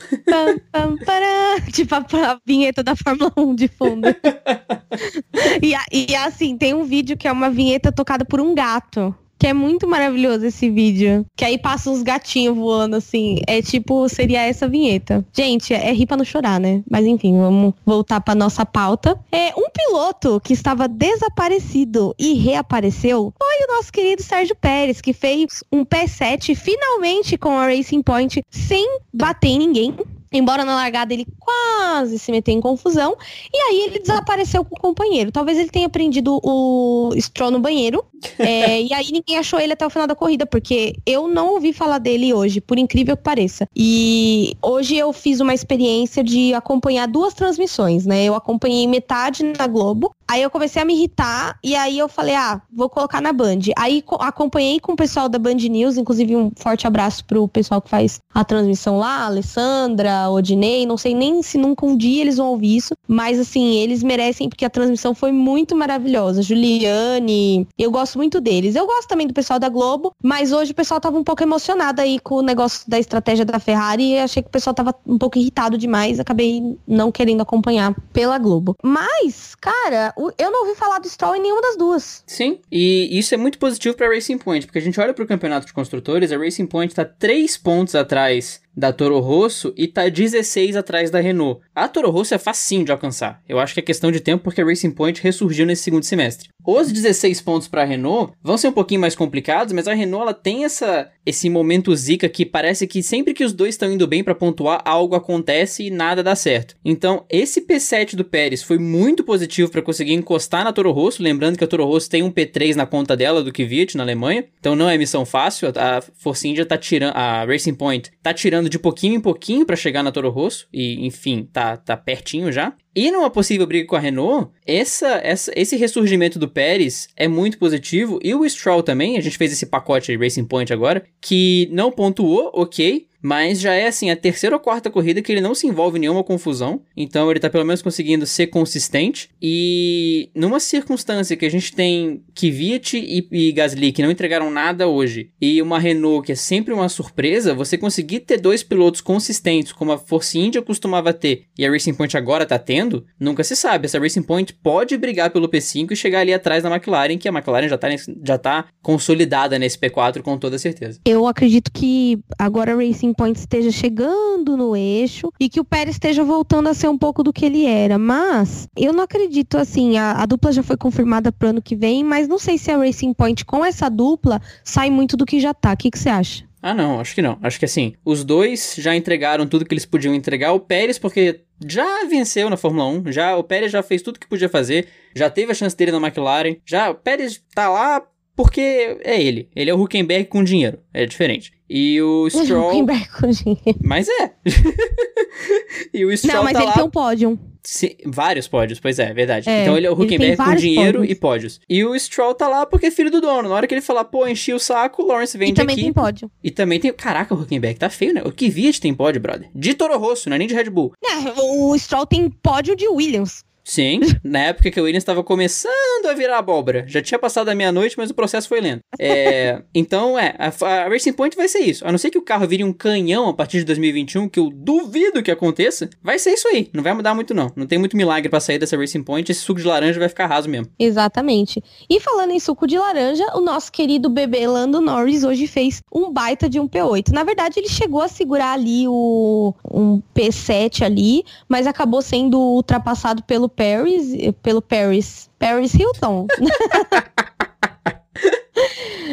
Pam, [LAUGHS] tipo a, a, vinheta da Fórmula 1 de fundo. [LAUGHS] e, e assim, tem um vídeo que é uma vinheta tocada por um gato. Que é muito maravilhoso esse vídeo. Que aí passa uns gatinhos voando, assim. É tipo, seria essa vinheta. Gente, é, rir pra não chorar, né? Mas enfim, vamos voltar pra nossa pauta. É, um piloto que estava desaparecido e reapareceu foi o nosso querido Sérgio Pérez, que fez um P7 finalmente com a Racing Point sem bater em ninguém. Embora na largada ele quase se meteu em confusão. E aí ele desapareceu com o companheiro. Talvez ele tenha prendido o Stroll no banheiro. É, e aí ninguém achou ele até o final da corrida, porque eu não ouvi falar dele hoje, por incrível que pareça. E hoje eu fiz uma experiência de acompanhar duas transmissões, né? Eu acompanhei metade na Globo. Aí eu comecei a me irritar e aí eu falei, ah, vou colocar na Band. Aí acompanhei com o pessoal da Band News, inclusive um forte abraço pro pessoal que faz a transmissão lá, Alessandra, Odinei, não sei nem se nunca um dia eles vão ouvir isso, mas assim, eles merecem porque a transmissão foi muito maravilhosa. Juliane, eu gosto muito deles. Eu gosto também do pessoal da Globo, mas hoje o pessoal tava um pouco emocionado aí com o negócio da estratégia da Ferrari e achei que o pessoal tava um pouco irritado demais, acabei não querendo acompanhar pela Globo. Mas, cara, eu não ouvi falar do Stroll em nenhuma das duas. Sim, e isso é muito positivo para Racing Point, porque a gente olha para o campeonato de construtores, a Racing Point está três pontos atrás da Toro Rosso e tá 16 atrás da Renault. A Toro Rosso é facinho de alcançar. Eu acho que é questão de tempo porque a Racing Point ressurgiu nesse segundo semestre. Os 16 pontos para a Renault vão ser um pouquinho mais complicados, mas a Renault ela tem essa esse momento zica que parece que sempre que os dois estão indo bem para pontuar, algo acontece e nada dá certo. Então, esse P7 do Pérez foi muito positivo para conseguir encostar na Toro Rosso, lembrando que a Toro Rosso tem um P3 na conta dela do Kvyat na Alemanha, então não é missão fácil. A Force India tá tirando a Racing Point tá tirando de pouquinho em pouquinho para chegar na Toro Rosso e enfim, tá tá pertinho já. E numa possível briga com a Renault, essa, essa, esse ressurgimento do Pérez é muito positivo. E o Stroll também, a gente fez esse pacote Racing Point agora, que não pontuou, ok, mas já é assim, a terceira ou quarta corrida que ele não se envolve em nenhuma confusão. Então ele tá pelo menos conseguindo ser consistente. E numa circunstância que a gente tem Kvyat e, e Gasly que não entregaram nada hoje, e uma Renault que é sempre uma surpresa, você conseguir ter dois pilotos consistentes, como a Force India costumava ter e a Racing Point agora tá tendo, nunca se sabe. Essa Racing Point pode brigar pelo P5 e chegar ali atrás da McLaren, que a McLaren já tá, já tá consolidada nesse P4 com toda certeza. Eu acredito que agora a Racing Racing Point esteja chegando no eixo e que o Pérez esteja voltando a ser um pouco do que ele era. Mas eu não acredito assim, a, a dupla já foi confirmada para o ano que vem, mas não sei se a Racing Point com essa dupla sai muito do que já tá. O que, você acha? Ah, não, acho que não. Acho que assim, os dois já entregaram tudo que eles podiam entregar. O Pérez, porque já venceu na Fórmula 1, já o Pérez já fez tudo que podia fazer, já teve a chance dele na McLaren, já o Pérez tá lá porque é ele. Ele é o Huckenberg com dinheiro. É diferente. E o [LAUGHS] Stroll. Huckenberg com dinheiro. Mas é. [LAUGHS] e o Stroll. Não, mas tá ele lá... tem um pódio. Sim, vários pódios, pois é, é verdade. É, então ele é o Huckenberg com dinheiro pódios. e pódios. E o Stroll tá lá porque é filho do dono. Na hora que ele falar, pô, enchi o saco, o Lawrence vende aqui. E também aqui. tem pódio. E também tem. Caraca, o Huckenberg tá feio, né? O Kvyat tem pódio, brother. De Toro Rosso, não é nem de Red Bull. É, o Stroll tem pódio de Williams. Sim, na época que o Williams estava começando a virar abóbora. Já tinha passado a meia-noite, mas o processo foi lento. É, [LAUGHS] então, é, a, a, Racing Point vai ser isso. A não ser que o carro vire um canhão a partir de 2021, que eu duvido que aconteça, vai ser isso aí. Não vai mudar muito, não. Não tem muito milagre para sair dessa Racing Point. Esse suco de laranja vai ficar raso mesmo. Exatamente. E falando em suco de laranja, o nosso querido bebê Lando Norris hoje fez um baita de um P8. Na verdade, ele chegou a segurar ali o um P7 ali, mas acabou sendo ultrapassado pelo Paris, pelo Paris, Paris Hilton. [LAUGHS]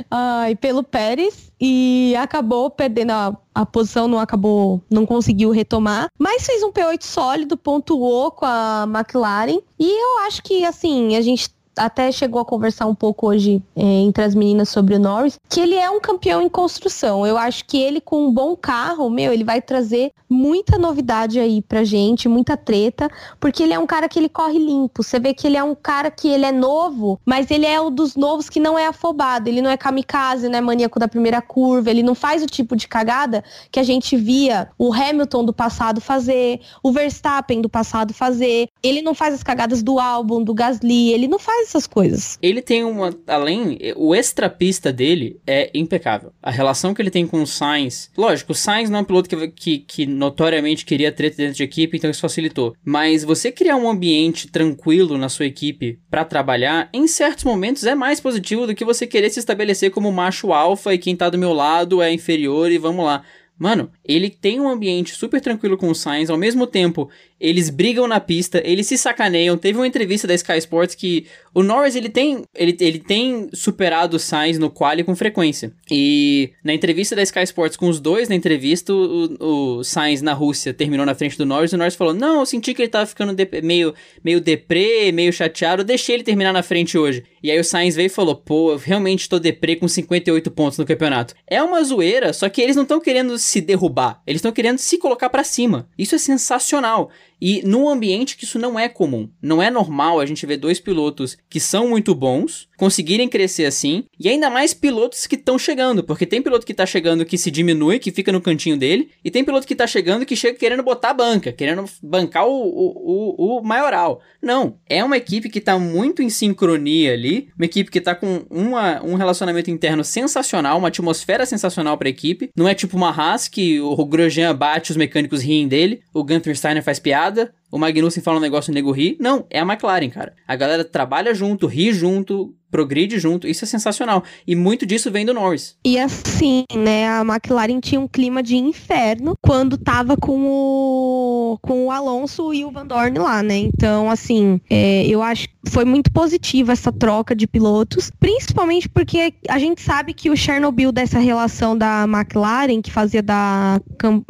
Ai, pelo Pérez e acabou perdendo a, a posição, não acabou, não conseguiu retomar, mas fez um P8 sólido, pontuou com a McLaren. E eu acho que assim, a gente até chegou a conversar um pouco hoje é, entre as meninas sobre o Norris, que ele é um campeão em construção. Eu acho que ele com um bom carro, meu, ele vai trazer muita novidade aí pra gente, muita treta, porque ele é um cara que ele corre limpo. Você vê que ele é um cara que ele é novo, mas ele é um dos novos que não é afobado, ele não é kamikaze, né, maníaco da primeira curva, ele não faz o tipo de cagada que a gente via o Hamilton do passado fazer, o Verstappen do passado fazer. Ele não faz as cagadas do álbum, do Gasly, ele não faz essas coisas. Ele tem uma. Além. O extrapista dele é impecável. A relação que ele tem com o Sainz. Lógico, o Sainz não é um piloto que, que, que notoriamente queria treta dentro de equipe, então isso facilitou. Mas você criar um ambiente tranquilo na sua equipe para trabalhar, em certos momentos é mais positivo do que você querer se estabelecer como macho alfa e quem tá do meu lado é inferior e vamos lá. Mano, ele tem um ambiente super tranquilo com o Sainz, ao mesmo tempo eles brigam na pista, eles se sacaneiam. Teve uma entrevista da Sky Sports que o Norris ele tem, ele, ele tem superado o Sainz no quali com frequência. E na entrevista da Sky Sports com os dois na entrevista, o, o Sainz na Rússia terminou na frente do Norris. E o Norris falou: Não, eu senti que ele tava ficando de, meio, meio deprê, meio chateado. Deixei ele terminar na frente hoje. E aí o Sainz veio e falou: Pô, eu realmente tô deprê com 58 pontos no campeonato. É uma zoeira, só que eles não estão querendo se derrubar, eles estão querendo se colocar para cima. Isso é sensacional. E num ambiente que isso não é comum. Não é normal a gente ver dois pilotos que são muito bons conseguirem crescer assim, e ainda mais pilotos que estão chegando, porque tem piloto que tá chegando que se diminui, que fica no cantinho dele, e tem piloto que tá chegando que chega querendo botar a banca, querendo bancar o, o, o, maioral. Não, é uma equipe que tá muito em sincronia ali, uma equipe que tá com uma, um relacionamento interno sensacional, uma atmosfera sensacional pra equipe. Não é tipo uma Haas que o Grosjean bate, os mecânicos riem dele, o Gunther Steiner faz piada, temporada o Magnussen fala um negócio e o nego ri. Não, é a McLaren, cara. A galera trabalha junto, ri junto, progride junto. Isso é sensacional. E muito disso vem do Norris. E assim, né, a McLaren tinha um clima de inferno quando tava com o com o Alonso e o Van Dorn lá, né? Então, assim, é, eu acho que foi muito positiva essa troca de pilotos, principalmente porque a gente sabe que o Chernobyl dessa relação da McLaren, que fazia da,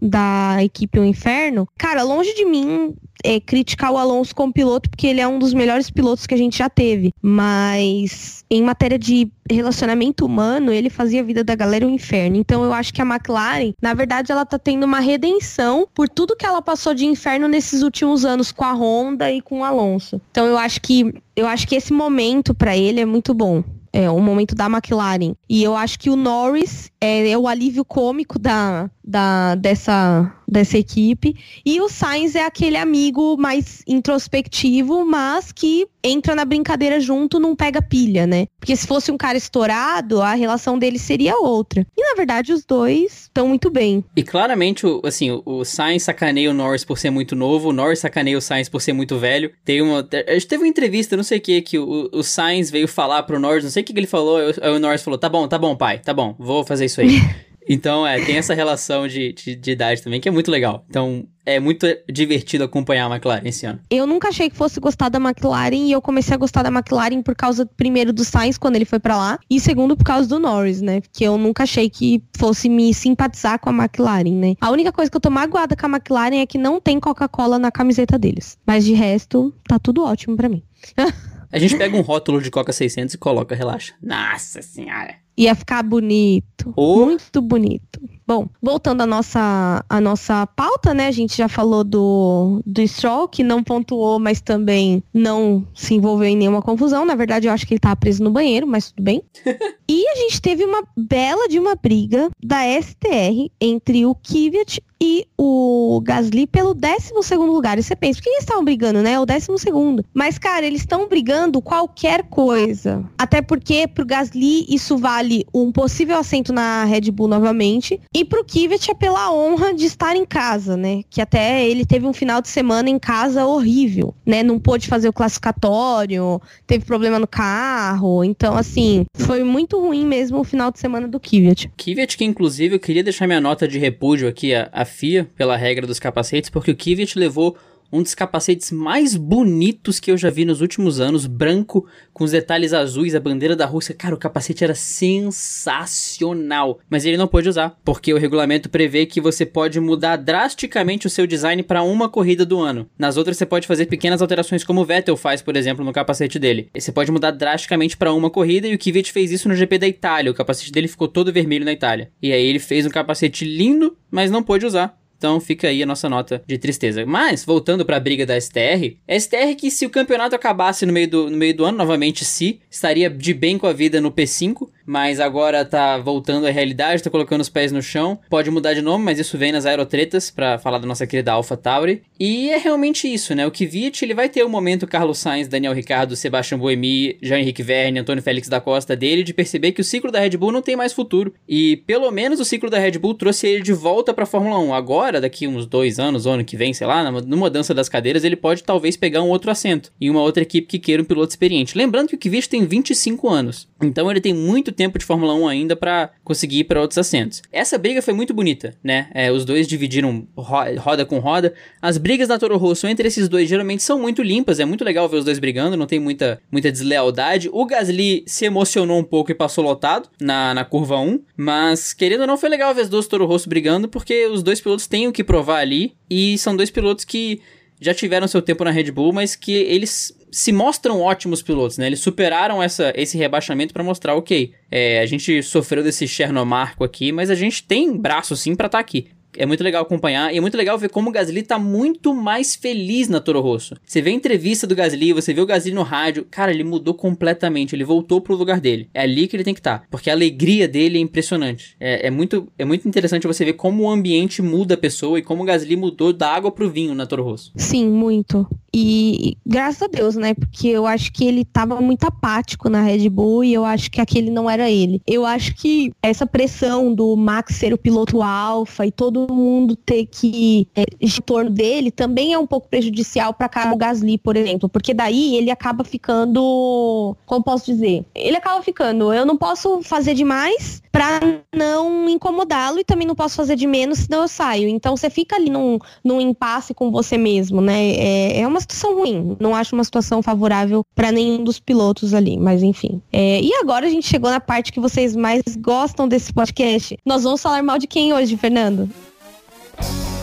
da equipe o inferno, cara, longe de mim é, criticar o Alonso como piloto, porque ele é um dos melhores pilotos que a gente já teve. Mas em matéria de relacionamento humano, ele fazia a vida da galera um inferno. Então eu acho que a McLaren, na verdade, ela tá tendo uma redenção por tudo que ela passou de inferno nesses últimos anos com a Honda e com o Alonso. Então eu acho que eu acho que esse momento para ele é muito bom é, o momento da McLaren. E eu acho que o Norris é, é, o alívio cômico da, da, dessa, dessa equipe. E o Sainz é aquele amigo mais introspectivo, mas que entra na brincadeira junto, não pega pilha, né? Porque se fosse um cara estourado, a relação dele seria outra. E na verdade os dois estão muito bem. E claramente, assim, o Sainz sacaneia o Norris por ser muito novo, o Norris sacaneia o Sainz por ser muito velho. Tem uma. A gente teve uma entrevista, não sei o que, que o, o Sainz veio falar pro Norris, não sei o que, que ele falou, aí o Norris falou: tá bom, tá bom, pai, tá bom, vou fazer isso aí. [LAUGHS] Então, é, tem essa relação de, de, de, idade também, que é muito legal. Então, é muito divertido acompanhar a McLaren esse ano. Eu nunca achei que fosse gostar da McLaren e eu comecei a gostar da McLaren por causa, primeiro, do Sainz, quando ele foi para lá, e segundo, por causa do Norris, né? Porque eu nunca achei que fosse me simpatizar com a McLaren, né? A única coisa que eu tô magoada com a McLaren é que não tem Coca-Cola na camiseta deles. Mas de resto, tá tudo ótimo para mim. [LAUGHS] A gente pega um rótulo de Coca 600 e coloca, relaxa. Nossa senhora. Ia ficar bonito. Oh. Muito bonito. Bom, voltando à nossa, à nossa pauta, né? A gente já falou do, do Stroll, que não pontuou, mas também não se envolveu em nenhuma confusão. Na verdade, eu acho que ele tava preso no banheiro, mas tudo bem. [LAUGHS] e a gente teve uma bela de uma briga da STR entre o Kvyat e o Gasly pelo 12 lugar. E você pensa, por que eles estavam brigando, né? O 12. Mas, cara, eles estão brigando qualquer coisa. Até porque pro Gasly isso vale um possível assento na Red Bull novamente. E pro Kvyat é pela honra de estar em casa, né? Que até ele teve um final de semana em casa horrível, né? Não pôde fazer o classificatório, teve problema no carro. Então, assim, foi muito ruim mesmo o final de semana do Kvyat. Kvyat, que inclusive eu queria deixar minha nota de repúdio aqui a FIA pela regra dos capacetes, porque o Kvyat levou um dos capacetes mais bonitos que eu já vi nos últimos anos, branco, com os detalhes azuis, a bandeira da Rússia. Cara, o capacete era sensacional, mas ele não pôde usar, porque o regulamento prevê que você pode mudar drasticamente o seu design para uma corrida do ano. Nas outras você pode fazer pequenas alterações, como o Vettel faz, por exemplo, no capacete dele. Você pode mudar drasticamente para uma corrida e o Kvyat fez isso no GP da Itália. O capacete dele ficou todo vermelho na Itália. E aí ele fez um capacete lindo, mas não pôde usar. Então fica aí a nossa nota de tristeza. Mas, voltando para a briga da STR, a STR que se o campeonato acabasse no meio, do, no meio do ano, novamente se, estaria de bem com a vida no P5, mas agora tá voltando à realidade, tá colocando os pés no chão. Pode mudar de nome, mas isso vem nas aerotretas, para falar da nossa querida Alpha Tauri. E é realmente isso, né? O Kvyat, ele vai ter o um momento Carlos Sainz, Daniel Ricciardo, Sebastian Buemi, Jean-Henrique Verne, Antônio Félix da Costa dele, de perceber que o ciclo da Red Bull não tem mais futuro. E pelo menos o ciclo da Red Bull trouxe ele de volta pra Fórmula 1. Agora, daqui uns dois anos, ano que vem, sei lá, numa dança das cadeiras, ele pode talvez pegar um outro assento em uma outra equipe que queira um piloto experiente. Lembrando que o Kvyat tem 25 anos. Então ele tem muito tempo de Fórmula 1 ainda para conseguir ir para outros assentos. Essa briga foi muito bonita, né? É, os dois dividiram ro roda com roda. As brigas da Toro Rosso entre esses dois geralmente são muito limpas, é muito legal ver os dois brigando, não tem muita, muita deslealdade. O Gasly se emocionou um pouco e passou lotado na, na curva 1, mas querendo ou não, foi legal ver os dois Toro Rosso brigando, porque os dois pilotos têm o que provar ali, e são dois pilotos que já tiveram seu tempo na Red Bull, mas que eles se mostram ótimos pilotos, né? Eles superaram essa, esse rebaixamento para mostrar, ok, é, a gente sofreu desse Chernomarco aqui, mas a gente tem braço sim para estar tá aqui é muito legal acompanhar e é muito legal ver como o Gasly tá muito mais feliz na Toro Rosso. Você vê a entrevista do Gasly, você vê o Gasly no rádio, cara, ele mudou completamente, ele voltou pro lugar dele. É ali que ele tem que estar, tá, porque a alegria dele é impressionante. É, é, muito, é muito interessante você ver como o ambiente muda a pessoa e como o Gasly mudou da água pro vinho na Toro Rosso. Sim, muito. E, graças a Deus, né? Porque eu acho que ele tava muito apático na Red Bull e eu acho que aquele não era ele. Eu acho que essa pressão do Max ser o piloto alfa e todo mundo ter que é, em torno dele também é um pouco prejudicial para Carlo Gasly, por exemplo, porque daí ele acaba ficando, como posso dizer, ele acaba ficando, eu não posso fazer demais para não incomodá-lo e também não posso fazer de menos, senão eu saio. Então você fica ali num, num impasse com você mesmo, né? É, é uma situação ruim. Não acho uma situação favorável para nenhum dos pilotos ali, mas enfim. É, e agora a gente chegou na parte que vocês mais gostam desse podcast. Nós vamos falar mal de quem hoje, Fernando? Thank you.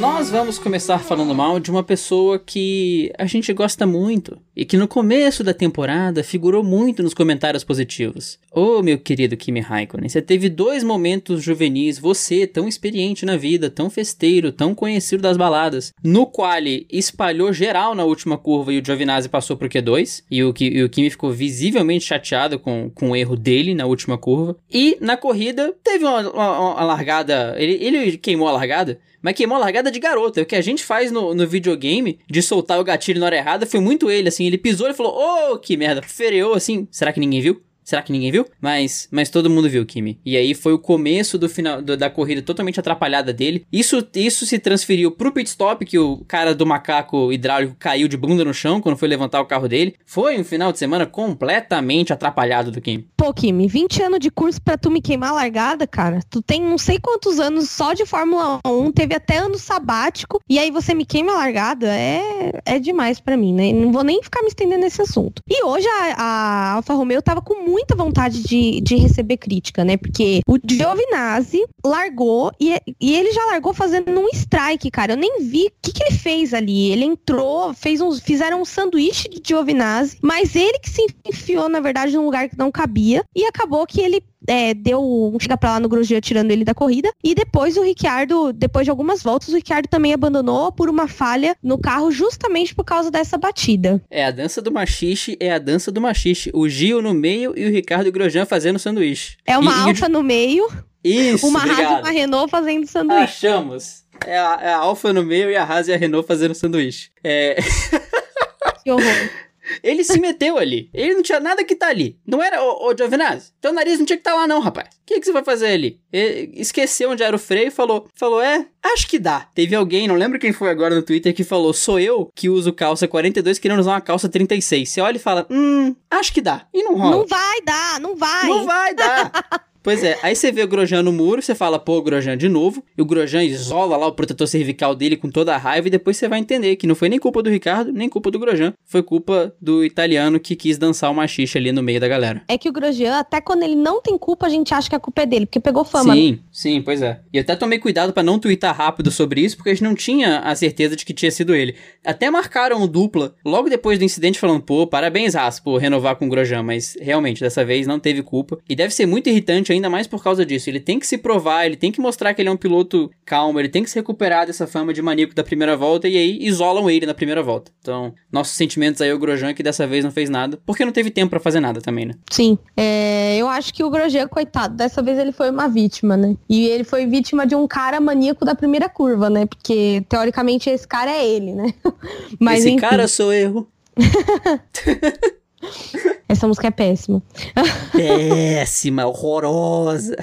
Nós vamos começar falando mal de uma pessoa que a gente gosta muito e que no começo da temporada figurou muito nos comentários positivos. Ô oh, meu querido Kimi Raikkonen, você teve dois momentos juvenis, você tão experiente na vida, tão festeiro, tão conhecido das baladas, no qual espalhou geral na última curva e o Giovinazzi passou pro Q2 e o, e o Kimi ficou visivelmente chateado com, com o erro dele na última curva. E na corrida teve uma, uma, uma largada, ele, ele queimou a largada, mas queimou a largada de garoto. É o que a gente faz no, no videogame de soltar o gatilho na hora errada foi muito ele, assim. Ele pisou e falou, ô, oh, que merda. Freou, assim. Será que ninguém viu? Será que ninguém viu? Mas, mas todo mundo viu, Kimi. E aí foi o começo do final do, da corrida totalmente atrapalhada dele. Isso, isso se transferiu pro pit stop, que o cara do macaco hidráulico caiu de bunda no chão quando foi levantar o carro dele. Foi um final de semana completamente atrapalhado do Kimi. Pô, Kimi, 20 anos de curso pra tu me queimar a largada, cara. Tu tem não sei quantos anos só de Fórmula 1, teve até ano sabático, e aí você me queima a largada. É, é demais para mim, né? Não vou nem ficar me estendendo nesse assunto. E hoje a, a Alfa Romeo tava com muito muita vontade de, de receber crítica, né? Porque o Giovinazzi largou e, e ele já largou fazendo um strike, cara. Eu nem vi o que, que ele fez ali. Ele entrou, fez uns, fizeram um sanduíche de Giovinazzi, mas ele que se enfiou, na verdade, num lugar que não cabia e acabou que ele é, deu um chega pra lá no Grosjean tirando ele da corrida. E depois o Ricciardo, depois de algumas voltas, o Ricciardo também abandonou por uma falha no carro justamente por causa dessa batida. É a dança do machixe, é a dança do machixe. O Gio no meio e o Ricardo Grosjean fazendo sanduíche. É uma e, Alfa e o... no meio. Isso, Uma obrigado. Haas e uma Renault fazendo sanduíche. Achamos. É a, é a Alfa no meio e a Haas e a Renault fazendo sanduíche. É... Que horror. [LAUGHS] Ele se meteu ali. Ele não tinha nada que tá ali. Não era, ô, ô Giovinazzi, teu nariz não tinha que estar tá lá não, rapaz. O que, que você vai fazer ali? Ele esqueceu onde era o freio e falou, falou, é, acho que dá. Teve alguém, não lembro quem foi agora no Twitter, que falou, sou eu que uso calça 42 querendo usar uma calça 36. Você olha e fala, hum, acho que dá. E não rola. Não vai dar, não vai. Não vai dar. [LAUGHS] Pois é, aí você vê o Grosjean no muro, você fala, pô, Grosjean de novo, e o Grosjean isola lá o protetor cervical dele com toda a raiva, e depois você vai entender que não foi nem culpa do Ricardo, nem culpa do Grosjean, foi culpa do italiano que quis dançar uma xixa ali no meio da galera. É que o Grosjean, até quando ele não tem culpa, a gente acha que a culpa é dele, porque pegou fama. Sim, sim, pois é. E eu até tomei cuidado para não twittar rápido sobre isso, porque a gente não tinha a certeza de que tinha sido ele. Até marcaram o dupla logo depois do incidente falando, pô, parabéns, Haas, por renovar com o Grosjean, mas realmente, dessa vez não teve culpa. E deve ser muito irritante ainda mais por causa disso. Ele tem que se provar, ele tem que mostrar que ele é um piloto calmo, ele tem que se recuperar dessa fama de maníaco da primeira volta e aí isolam ele na primeira volta. Então, nossos sentimentos aí ao Grosjean que dessa vez não fez nada, porque não teve tempo para fazer nada também, né? Sim. É, eu acho que o Grosjean, coitado, dessa vez ele foi uma vítima, né? E ele foi vítima de um cara maníaco da primeira curva, né? Porque teoricamente esse cara é ele, né? [LAUGHS] Mas esse enfim. cara sou eu. [LAUGHS] Essa música é péssima. Péssima, horrorosa.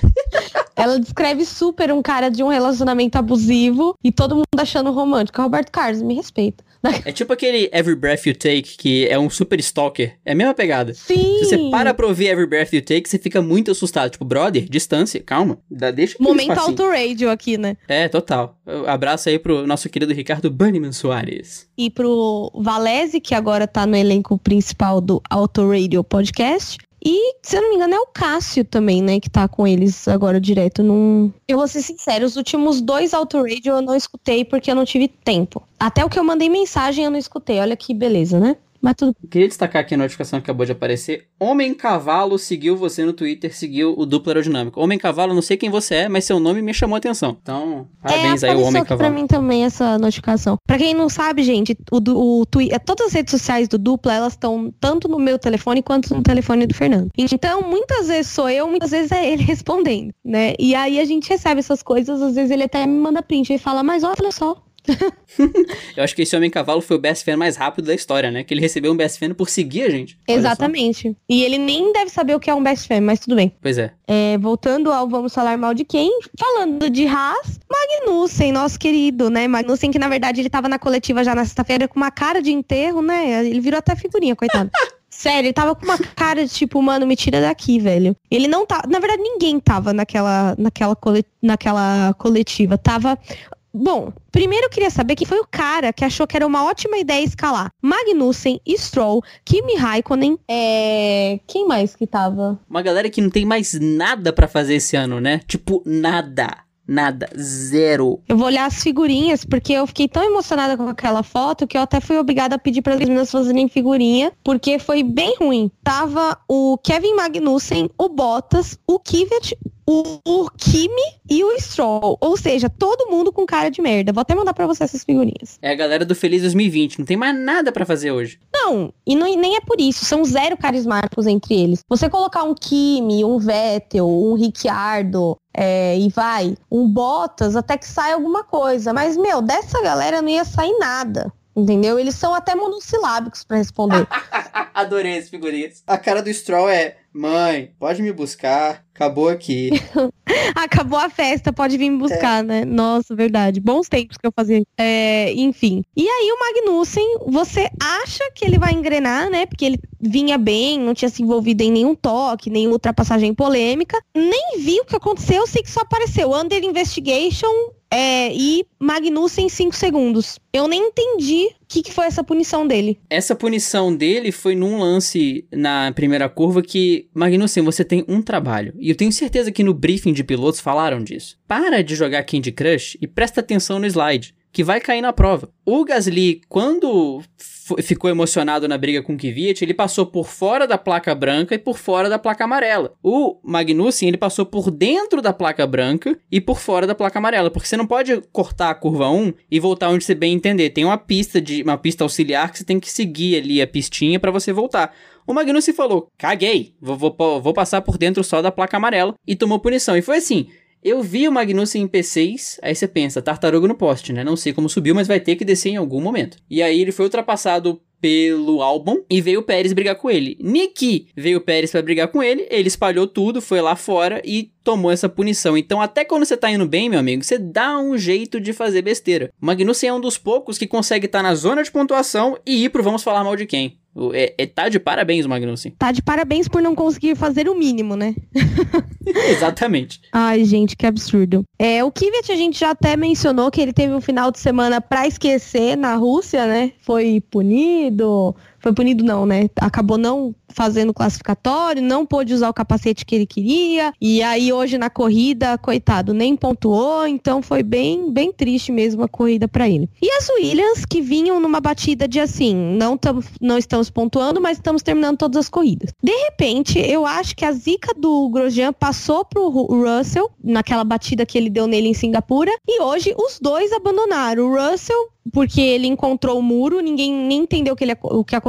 Ela descreve super um cara de um relacionamento abusivo e todo mundo achando romântico. Roberto Carlos, me respeita. É tipo aquele Every Breath You Take, que é um super stalker. É a mesma pegada. Sim. Se você para pra ouvir Every Breath You Take, você fica muito assustado. Tipo, brother, distância, calma. Dá, deixa Momento auto-radio aqui, né? É, total. Abraço aí pro nosso querido Ricardo Bunnyman Soares. E pro Valese, que agora tá no elenco principal do Auto Radio Podcast. E, se eu não me engano, é o Cássio também, né, que tá com eles agora direto. Num... Eu vou ser sincero, os últimos dois Radio eu não escutei porque eu não tive tempo. Até o que eu mandei mensagem eu não escutei. Olha que beleza, né? Mas tudo. Queria destacar aqui a notificação que acabou de aparecer. Homem Cavalo seguiu você no Twitter, seguiu o duplo aerodinâmico. Homem Cavalo, não sei quem você é, mas seu nome me chamou a atenção. Então, parabéns é, aí, o Homem Cavalo. pra mim também essa notificação. Pra quem não sabe, gente, o, o, o Twitter, todas as redes sociais do dupla, elas estão tanto no meu telefone quanto no telefone do Fernando. Então, muitas vezes sou eu, muitas vezes é ele [LAUGHS] respondendo, né? E aí a gente recebe essas coisas, às vezes ele até me manda print e fala, mas olha só, [LAUGHS] Eu acho que esse Homem Cavalo foi o best fan mais rápido da história, né? Que ele recebeu um best fan por seguir a gente. Exatamente. E ele nem deve saber o que é um best fan, mas tudo bem. Pois é. é. Voltando ao Vamos Falar Mal de Quem, falando de Haas, Magnussen, nosso querido, né? Magnussen, que na verdade ele tava na coletiva já na sexta-feira com uma cara de enterro, né? Ele virou até figurinha, coitado. [LAUGHS] Sério, ele tava com uma cara de tipo, mano, me tira daqui, velho. Ele não tá. Na verdade, ninguém tava naquela, naquela, colet, naquela coletiva. Tava. Bom, primeiro eu queria saber quem foi o cara que achou que era uma ótima ideia escalar Magnussen, Stroll, Kimi Raikkonen, é... quem mais que tava? Uma galera que não tem mais nada para fazer esse ano, né? Tipo, nada. Nada. Zero. Eu vou olhar as figurinhas, porque eu fiquei tão emocionada com aquela foto que eu até fui obrigada a pedir para as meninas fazerem figurinha, porque foi bem ruim. Tava o Kevin Magnussen, o Bottas, o Kivet, o, o Kimi e o Stroll. Ou seja, todo mundo com cara de merda. Vou até mandar para você essas figurinhas. É a galera do Feliz 2020. Não tem mais nada para fazer hoje. Não, e não, nem é por isso. São zero carismáticos entre eles. Você colocar um Kimi, um Vettel, um Ricciardo, é, e vai, um Bottas, até que sai alguma coisa. Mas, meu, dessa galera não ia sair nada. Entendeu? Eles são até monossilábicos para responder. [LAUGHS] Adorei as figurinhas. A cara do Stroll é: Mãe, pode me buscar. Acabou aqui. [LAUGHS] Acabou a festa, pode vir me buscar, é. né? Nossa, verdade. Bons tempos que eu fazia. É, enfim. E aí o Magnussen, você acha que ele vai engrenar, né? Porque ele vinha bem, não tinha se envolvido em nenhum toque, nenhuma ultrapassagem polêmica. Nem vi o que aconteceu, sei que só apareceu Under Investigation é, e Magnussen em 5 segundos. Eu nem entendi o que, que, foi essa punição dele. Essa punição dele foi num lance na primeira curva que, Magnussen, você tem um trabalho. E eu tenho certeza que no briefing de pilotos falaram disso. Para de jogar Candy Crush e presta atenção no slide que vai cair na prova. O Gasly, quando ficou emocionado na briga com o Kvyat, ele passou por fora da placa branca e por fora da placa amarela. O Magnussen, ele passou por dentro da placa branca e por fora da placa amarela, porque você não pode cortar a curva 1 e voltar onde você bem entender. Tem uma pista de uma pista auxiliar que você tem que seguir ali a pistinha para você voltar. O Magnussen falou: "Caguei, vou, vou, vou passar por dentro só da placa amarela" e tomou punição. E foi assim, eu vi o Magnussen em P6, aí você pensa, tartaruga no poste, né? Não sei como subiu, mas vai ter que descer em algum momento. E aí ele foi ultrapassado pelo álbum e veio o Pérez brigar com ele. Nick veio o Pérez para brigar com ele, ele espalhou tudo, foi lá fora e tomou essa punição. Então, até quando você tá indo bem, meu amigo, você dá um jeito de fazer besteira. Magnussen é um dos poucos que consegue estar tá na zona de pontuação e ir pro vamos falar mal de quem. É, é, tá de parabéns Magnussen. Tá de parabéns por não conseguir fazer o mínimo, né? [LAUGHS] Exatamente. Ai, gente, que absurdo. É, o Kvyat a gente já até mencionou que ele teve um final de semana pra esquecer na Rússia, né? Foi punido, ど、foi punido não, né? Acabou não fazendo classificatório, não pôde usar o capacete que ele queria. E aí hoje na corrida, coitado, nem pontuou, então foi bem, bem triste mesmo a corrida para ele. E as Williams que vinham numa batida de assim, não tam, não estamos pontuando, mas estamos terminando todas as corridas. De repente, eu acho que a zica do Grosjean passou pro Russell naquela batida que ele deu nele em Singapura e hoje os dois abandonaram. O Russell porque ele encontrou o muro, ninguém nem entendeu o que, ele, o que aconteceu.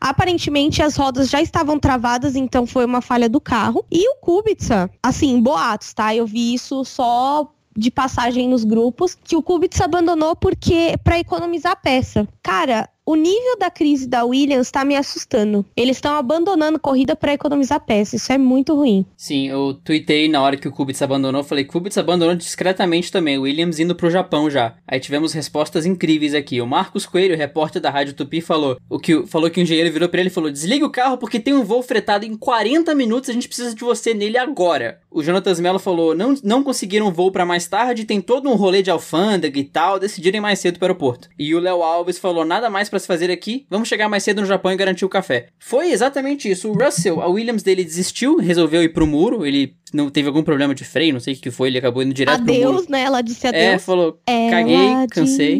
Aparentemente as rodas já estavam travadas, então foi uma falha do carro. E o Kubica, assim, boatos, tá? Eu vi isso só de passagem nos grupos que o Kubica abandonou porque para economizar peça. Cara, o nível da crise da Williams está me assustando. Eles estão abandonando corrida para economizar peça. Isso é muito ruim. Sim, eu tuitei na hora que o Kubica abandonou. Falei, Kubica abandonou discretamente também. Williams indo pro Japão já. Aí tivemos respostas incríveis aqui. O Marcos Coelho, repórter da Rádio Tupi, falou o que, falou que o engenheiro virou para ele e falou: desliga o carro porque tem um voo fretado em 40 minutos. A gente precisa de você nele agora. O Jonatas Mello falou: não, não conseguiram voo para mais tarde. Tem todo um rolê de alfândega e tal. Decidirem mais cedo para o aeroporto. E o Léo Alves falou: nada mais para se fazer aqui, vamos chegar mais cedo no Japão e garantir o café. Foi exatamente isso. O Russell, a Williams dele desistiu, resolveu ir pro muro, ele não teve algum problema de freio, não sei o que foi, ele acabou indo direto adeus, pro muro. né? Ela disse adeus. É, falou, caguei, Ela cansei.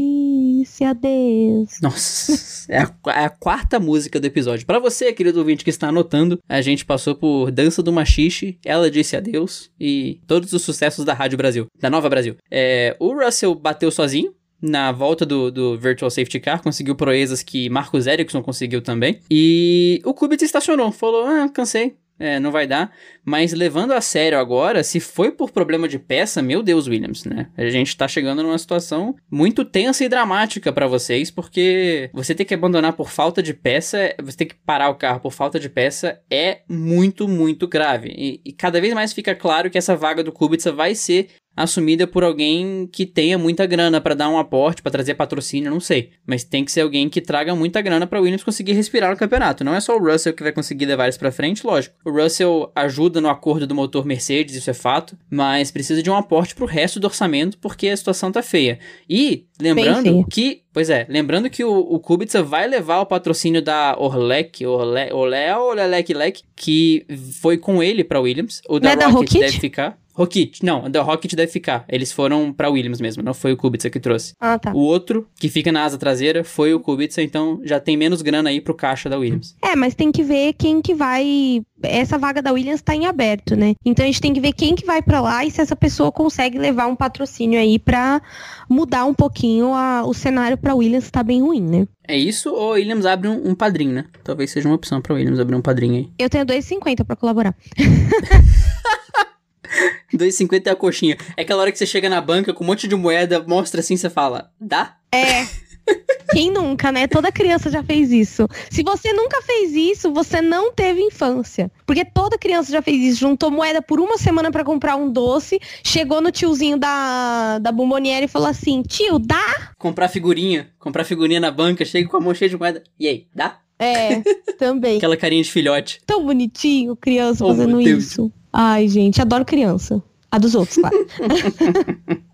Disse adeus. Nossa, é a, é a quarta música do episódio. Para você, querido ouvinte que está anotando, a gente passou por Dança do Machixe, Ela Disse Adeus e todos os sucessos da Rádio Brasil, da Nova Brasil. É, o Russell bateu sozinho, na volta do, do Virtual Safety Car, conseguiu proezas que Marcos Ericsson conseguiu também. E o Kubica estacionou, falou: Ah, cansei. é, não vai dar. Mas levando a sério agora, se foi por problema de peça, meu Deus, Williams, né? A gente tá chegando numa situação muito tensa e dramática para vocês, porque você ter que abandonar por falta de peça, você ter que parar o carro por falta de peça é muito, muito grave. E, e cada vez mais fica claro que essa vaga do Kubica vai ser assumida por alguém que tenha muita grana para dar um aporte, para trazer patrocínio, não sei. Mas tem que ser alguém que traga muita grana para Williams conseguir respirar no campeonato. Não é só o Russell que vai conseguir levar eles para frente, lógico. O Russell ajuda no acordo do motor Mercedes, isso é fato, mas precisa de um aporte pro resto do orçamento porque a situação tá feia. E lembrando que, pois é, lembrando que o, o Kubica vai levar o patrocínio da Orlec, Orle, Orle ou Lelec Lec, que foi com ele para Williams. O da, é Rocket da deve ficar. Rocket, não, da Rocket deve ficar. Eles foram pra Williams mesmo, não foi o Kubica que trouxe. Ah, tá. O outro, que fica na asa traseira, foi o Kubica, então já tem menos grana aí pro caixa da Williams. É, mas tem que ver quem que vai. Essa vaga da Williams tá em aberto, né? Então a gente tem que ver quem que vai para lá e se essa pessoa consegue levar um patrocínio aí pra mudar um pouquinho a... o cenário pra Williams tá bem ruim, né? É isso ou Williams abre um, um padrinho, né? Talvez seja uma opção pra Williams abrir um padrinho aí. Eu tenho 2,50 para colaborar. [LAUGHS] [LAUGHS] 2,50 é a coxinha. É aquela hora que você chega na banca com um monte de moeda, mostra assim, você fala, dá? É. Quem nunca, né? Toda criança já fez isso. Se você nunca fez isso, você não teve infância. Porque toda criança já fez isso. Juntou moeda por uma semana para comprar um doce, chegou no tiozinho da, da bomboniere e falou assim: tio, dá? Comprar figurinha. Comprar figurinha na banca, chega com a mão cheia de moeda. E aí, dá? É, também. Aquela carinha de filhote. Tão bonitinho, criança oh, fazendo isso. Ai, gente, adoro criança. A dos outros, claro. [LAUGHS]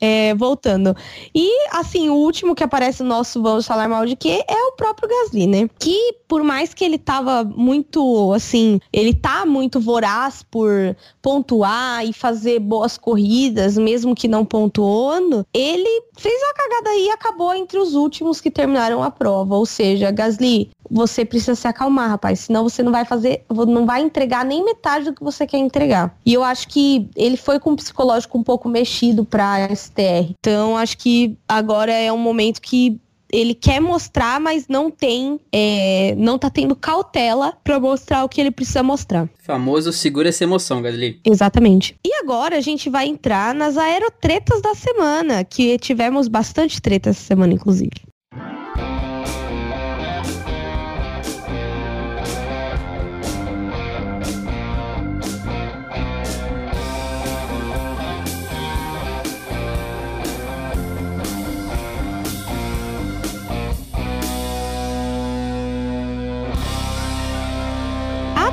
É, voltando. E, assim, o último que aparece no nosso Vamos Falar Mal de Quê é o próprio Gasly, né? Que, por mais que ele tava muito, assim, ele tá muito voraz por pontuar e fazer boas corridas, mesmo que não pontuando, ele fez uma cagada aí e acabou entre os últimos que terminaram a prova. Ou seja, Gasly, você precisa se acalmar, rapaz. Senão você não vai fazer, não vai entregar nem metade do que você quer entregar. E eu acho que ele foi com o psicológico um pouco mexido pra STR. Então, acho que agora é um momento que ele quer mostrar, mas não tem, é, não tá tendo cautela para mostrar o que ele precisa mostrar. Famoso segura essa emoção, Gasly. Exatamente. E agora a gente vai entrar nas aerotretas da semana, que tivemos bastante treta essa semana, inclusive.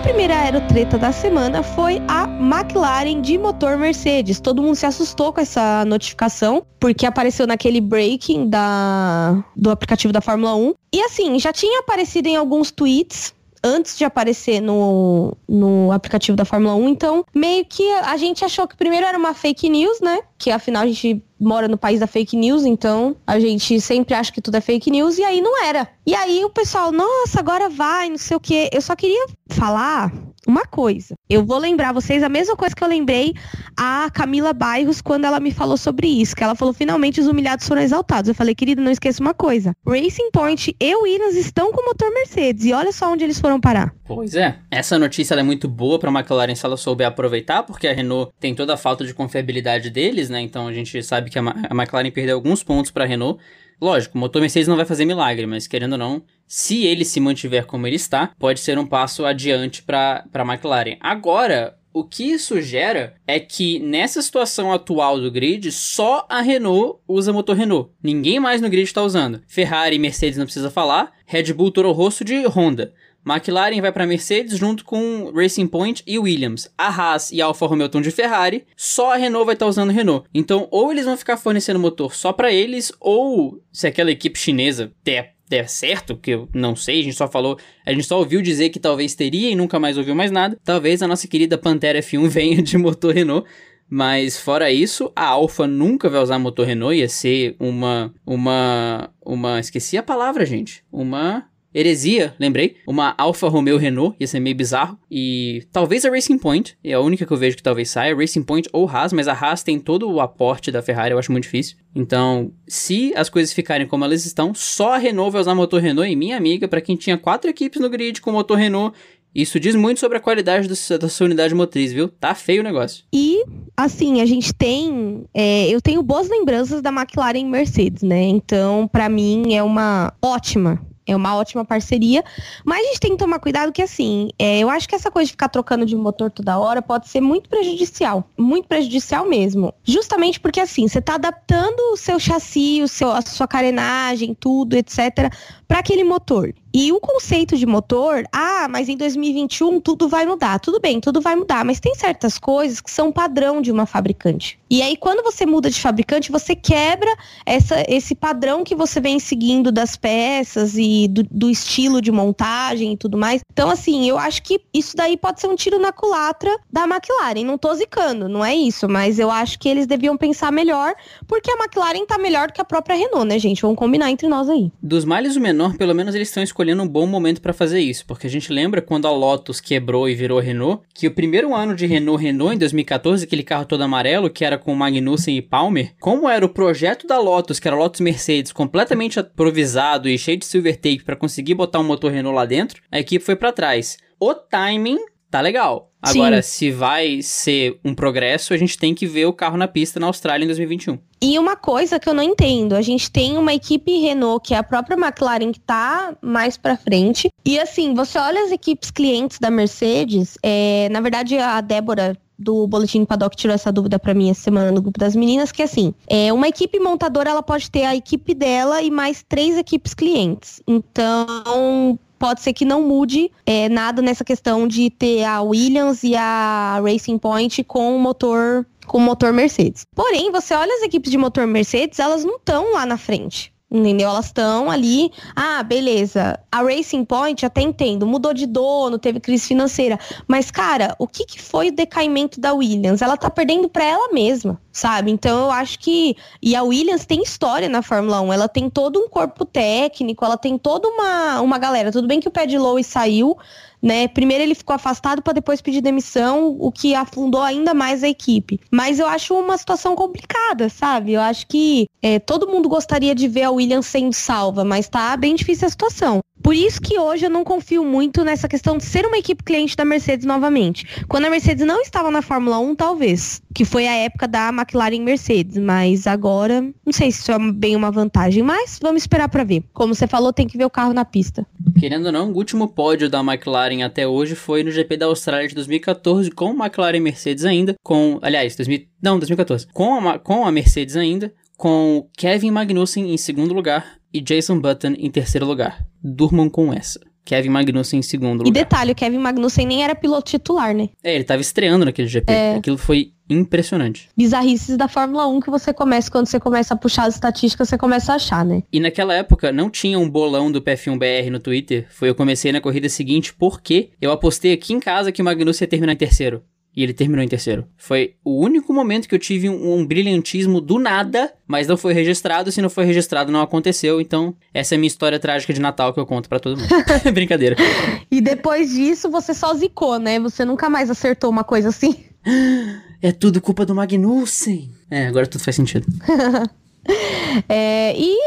Primeira aerotreta da semana foi a McLaren de motor Mercedes. Todo mundo se assustou com essa notificação, porque apareceu naquele breaking da, do aplicativo da Fórmula 1. E assim, já tinha aparecido em alguns tweets antes de aparecer no, no aplicativo da Fórmula 1. Então, meio que a gente achou que primeiro era uma fake news, né? Que afinal a gente mora no país da fake news, então a gente sempre acha que tudo é fake news, e aí não era. E aí o pessoal, nossa, agora vai, não sei o quê. Eu só queria falar uma coisa. Eu vou lembrar vocês a mesma coisa que eu lembrei a Camila Bairros quando ela me falou sobre isso, que ela falou finalmente os humilhados foram exaltados. Eu falei, querida, não esqueça uma coisa. Racing Point e Williams estão com o motor Mercedes e olha só onde eles foram parar. Pois é. Essa notícia é muito boa para a McLaren se ela souber aproveitar, porque a Renault tem toda a falta de confiabilidade deles, né? Então a gente sabe que a, a McLaren perdeu alguns pontos para a Renault. Lógico, o motor Mercedes não vai fazer milagre, mas querendo ou não, se ele se mantiver como ele está, pode ser um passo adiante para a McLaren. Agora, o que isso gera é que nessa situação atual do grid, só a Renault usa motor Renault. Ninguém mais no grid está usando. Ferrari e Mercedes não precisa falar. Red Bull, Toro Rosso de Honda. McLaren vai para Mercedes junto com Racing Point e Williams. A Haas e a Alfa Romeo estão de Ferrari, só a Renault vai estar tá usando Renault. Então, ou eles vão ficar fornecendo motor só para eles, ou se aquela equipe chinesa der, der certo, que eu não sei, a gente só falou, a gente só ouviu dizer que talvez teria e nunca mais ouviu mais nada, talvez a nossa querida Pantera F1 [LAUGHS] venha de motor Renault. Mas fora isso, a Alfa nunca vai usar motor Renault, ia ser uma uma uma esqueci a palavra, gente. Uma heresia, lembrei. Uma Alfa Romeo Renault, ia ser meio bizarro. E talvez a Racing Point, é a única que eu vejo que talvez saia. Racing Point ou Haas, mas a Haas tem todo o aporte da Ferrari, eu acho muito difícil. Então, se as coisas ficarem como elas estão, só a Renault vai usar motor Renault. E minha amiga, para quem tinha quatro equipes no grid com motor Renault Isso diz muito sobre a qualidade do, da sua unidade motriz, viu? Tá feio o negócio. E, assim, a gente tem. É, eu tenho boas lembranças da McLaren e Mercedes, né? Então, para mim, é uma ótima é uma ótima parceria. Mas a gente tem que tomar cuidado que, assim, é, eu acho que essa coisa de ficar trocando de motor toda hora pode ser muito prejudicial. Muito prejudicial mesmo. Justamente porque, assim, você tá adaptando o seu chassi, o seu, a sua carenagem, tudo, etc., para aquele motor. E o conceito de motor, ah, mas em 2021 tudo vai mudar. Tudo bem, tudo vai mudar, mas tem certas coisas que são padrão de uma fabricante. E aí, quando você muda de fabricante, você quebra essa, esse padrão que você vem seguindo das peças e do, do estilo de montagem e tudo mais. Então, assim, eu acho que isso daí pode ser um tiro na culatra da McLaren. Não tô zicando, não é isso, mas eu acho que eles deviam pensar melhor, porque a McLaren tá melhor do que a própria Renault, né, gente? Vamos combinar entre nós aí. Dos males o menor, pelo menos eles estão escolhendo escolhendo um bom momento para fazer isso, porque a gente lembra quando a Lotus quebrou e virou Renault, que o primeiro ano de Renault Renault em 2014, aquele carro todo amarelo que era com Magnussen e Palmer, como era o projeto da Lotus, que era a Lotus Mercedes, completamente improvisado e cheio de silver tape para conseguir botar um motor Renault lá dentro, a equipe foi para trás. O timing tá legal. Agora, Sim. se vai ser um progresso, a gente tem que ver o carro na pista na Austrália em 2021. E uma coisa que eu não entendo, a gente tem uma equipe Renault, que é a própria McLaren, que tá mais pra frente. E assim, você olha as equipes clientes da Mercedes, é, na verdade a Débora do Boletim Paddock tirou essa dúvida para mim essa semana no grupo das meninas, que assim, é, uma equipe montadora ela pode ter a equipe dela e mais três equipes clientes. Então, pode ser que não mude é, nada nessa questão de ter a Williams e a Racing Point com o motor com motor Mercedes. Porém, você olha as equipes de motor Mercedes, elas não estão lá na frente. Entendeu? Elas estão ali. Ah, beleza. A Racing Point, até entendo, mudou de dono, teve crise financeira. Mas, cara, o que, que foi o decaimento da Williams? Ela tá perdendo para ela mesma, sabe? Então eu acho que. E a Williams tem história na Fórmula 1. Ela tem todo um corpo técnico, ela tem toda uma, uma galera. Tudo bem que o Pad Lowe saiu, né? Primeiro ele ficou afastado para depois pedir demissão, o que afundou ainda mais a equipe. Mas eu acho uma situação complicada, sabe? Eu acho que é, todo mundo gostaria de ver a Williams sendo salva, mas tá bem difícil a situação. Por isso que hoje eu não confio muito nessa questão de ser uma equipe cliente da Mercedes novamente. Quando a Mercedes não estava na Fórmula 1, talvez. Que foi a época da McLaren Mercedes. Mas agora, não sei se isso é bem uma vantagem. Mas vamos esperar para ver. Como você falou, tem que ver o carro na pista. Querendo ou não, o último pódio da McLaren até hoje foi no GP da Austrália de 2014, com McLaren Mercedes ainda. Com, aliás, 2000, não, 2014. Com a, com a Mercedes ainda. Com Kevin Magnussen em segundo lugar e Jason Button em terceiro lugar. Durmam com essa. Kevin Magnussen em segundo lugar. E detalhe, o Kevin Magnussen nem era piloto titular, né? É, ele tava estreando naquele GP. É. Aquilo foi impressionante. Bizarrices da Fórmula 1 que você começa, quando você começa a puxar as estatísticas, você começa a achar, né? E naquela época não tinha um bolão do PF1BR no Twitter. Foi eu comecei na corrida seguinte porque eu apostei aqui em casa que o Magnussen ia terminar em terceiro e ele terminou em terceiro. Foi o único momento que eu tive um, um, brilhantismo do nada, mas não foi registrado. Se não foi registrado, não aconteceu. Então, essa é a minha história trágica de Natal que eu conto para todo mundo. [LAUGHS] [LAUGHS] Brincadeira. E depois disso, você só zicou, né? Você nunca mais acertou uma coisa assim. [GASPS] É tudo culpa do Magnussen. É, agora tudo faz sentido. [LAUGHS] é, e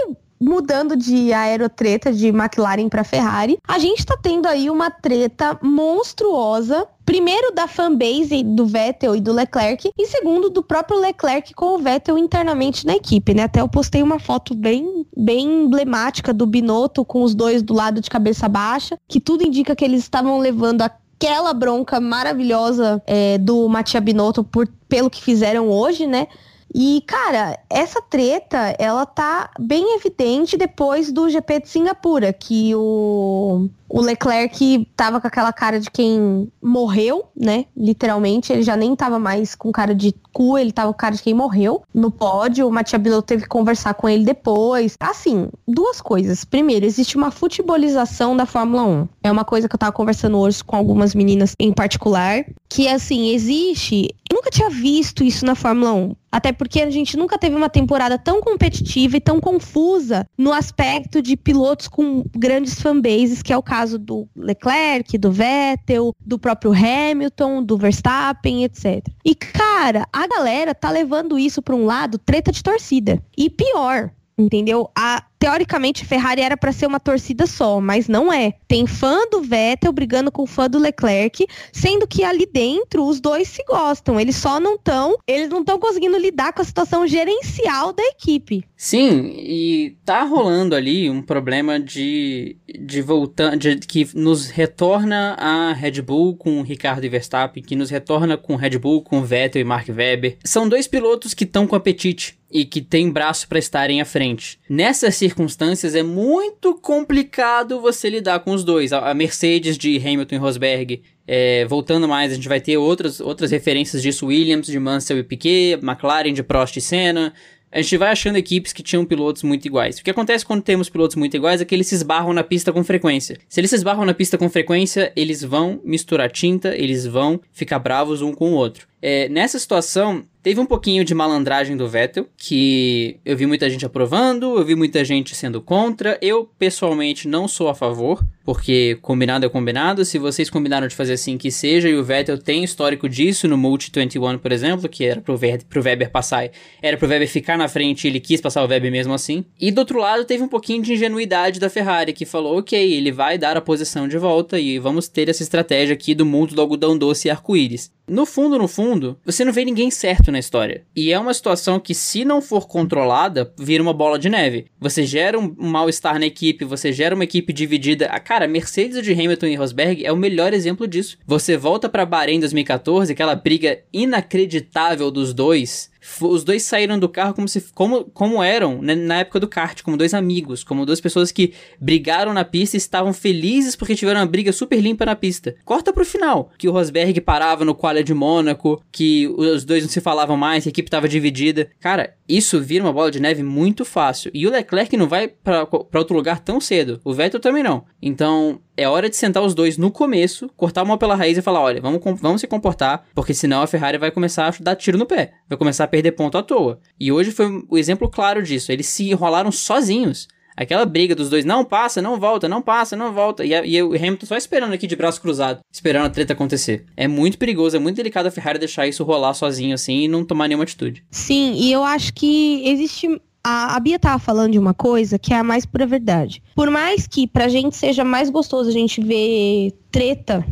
mudando de aerotreta de McLaren para Ferrari, a gente tá tendo aí uma treta monstruosa Primeiro, da fanbase do Vettel e do Leclerc. E segundo, do próprio Leclerc com o Vettel internamente na equipe, né? Até eu postei uma foto bem, bem emblemática do Binotto com os dois do lado de cabeça baixa, que tudo indica que eles estavam levando aquela bronca maravilhosa é, do Mattia Binotto por, pelo que fizeram hoje, né? E, cara, essa treta, ela tá bem evidente depois do GP de Singapura, que o, o Leclerc tava com aquela cara de quem morreu, né? Literalmente, ele já nem tava mais com cara de cu, ele tava com cara de quem morreu no pódio. O Matia Binotto teve que conversar com ele depois. Assim, duas coisas. Primeiro, existe uma futebolização da Fórmula 1. É uma coisa que eu tava conversando hoje com algumas meninas em particular, que assim, existe eu nunca tinha visto isso na Fórmula 1. Até porque a gente nunca teve uma temporada tão competitiva e tão confusa no aspecto de pilotos com grandes fanbases, que é o caso do Leclerc, do Vettel, do próprio Hamilton, do Verstappen, etc. E cara, a galera tá levando isso para um lado treta de torcida. E pior, entendeu? A teoricamente, Ferrari era para ser uma torcida só, mas não é. Tem fã do Vettel brigando com fã do Leclerc, sendo que ali dentro os dois se gostam. Eles só não estão, eles não estão conseguindo lidar com a situação gerencial da equipe. Sim, e tá rolando ali um problema de de voltar, de, que nos retorna a Red Bull com Ricardo e Verstappen, que nos retorna com Red Bull com Vettel e Mark Webber. São dois pilotos que estão com apetite e que tem braço para estarem à frente. Nessas circunstâncias é muito complicado você lidar com os dois. A Mercedes de Hamilton e Rosberg, é, voltando mais, a gente vai ter outras, outras referências disso, Williams de Mansell e Piquet, McLaren de Prost e Senna, a gente vai achando equipes que tinham pilotos muito iguais. O que acontece quando temos pilotos muito iguais é que eles se esbarram na pista com frequência. Se eles se esbarram na pista com frequência, eles vão misturar tinta, eles vão ficar bravos um com o outro. É, nessa situação, teve um pouquinho de malandragem do Vettel, que eu vi muita gente aprovando, eu vi muita gente sendo contra. Eu, pessoalmente, não sou a favor, porque combinado é combinado. Se vocês combinaram de fazer assim, que seja, e o Vettel tem histórico disso no Multi 21, por exemplo, que era pro, Ver, pro Weber passar, era pro Weber ficar na frente e ele quis passar o Weber mesmo assim. E do outro lado, teve um pouquinho de ingenuidade da Ferrari, que falou: ok, ele vai dar a posição de volta e vamos ter essa estratégia aqui do mundo do algodão doce e arco-íris. No fundo, no fundo, você não vê ninguém certo na história. E é uma situação que, se não for controlada, vira uma bola de neve. Você gera um mal-estar na equipe, você gera uma equipe dividida. A cara, Mercedes de Hamilton e Rosberg é o melhor exemplo disso. Você volta para Bahrein 2014, aquela briga inacreditável dos dois os dois saíram do carro como se como, como eram né, na época do kart, como dois amigos, como duas pessoas que brigaram na pista e estavam felizes porque tiveram uma briga super limpa na pista. Corta pro final, que o Rosberg parava no qualha de Mônaco, que os dois não se falavam mais, que a equipe tava dividida. Cara, isso vira uma bola de neve muito fácil. E o Leclerc não vai para outro lugar tão cedo. O Vettel também não. Então, é hora de sentar os dois no começo, cortar uma pela raiz e falar: olha, vamos, vamos se comportar, porque senão a Ferrari vai começar a dar tiro no pé, vai começar a perder ponto à toa. E hoje foi o exemplo claro disso. Eles se enrolaram sozinhos. Aquela briga dos dois, não passa, não volta, não passa, não volta. E, a, e o Hamilton só esperando aqui de braço cruzado, esperando a treta acontecer. É muito perigoso, é muito delicado a Ferrari deixar isso rolar sozinho assim e não tomar nenhuma atitude. Sim, e eu acho que existe a, a Bia tava falando de uma coisa que é a mais pura verdade. Por mais que pra gente seja mais gostoso a gente ver treta,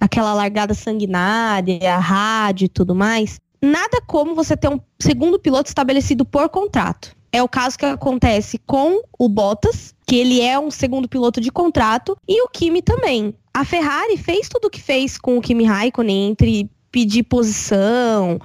aquela largada sanguinária, a rádio e tudo mais, nada como você ter um segundo piloto estabelecido por contrato. É o caso que acontece com o Bottas, que ele é um segundo piloto de contrato, e o Kimi também. A Ferrari fez tudo o que fez com o Kimi Raikkonen entre pedir posição,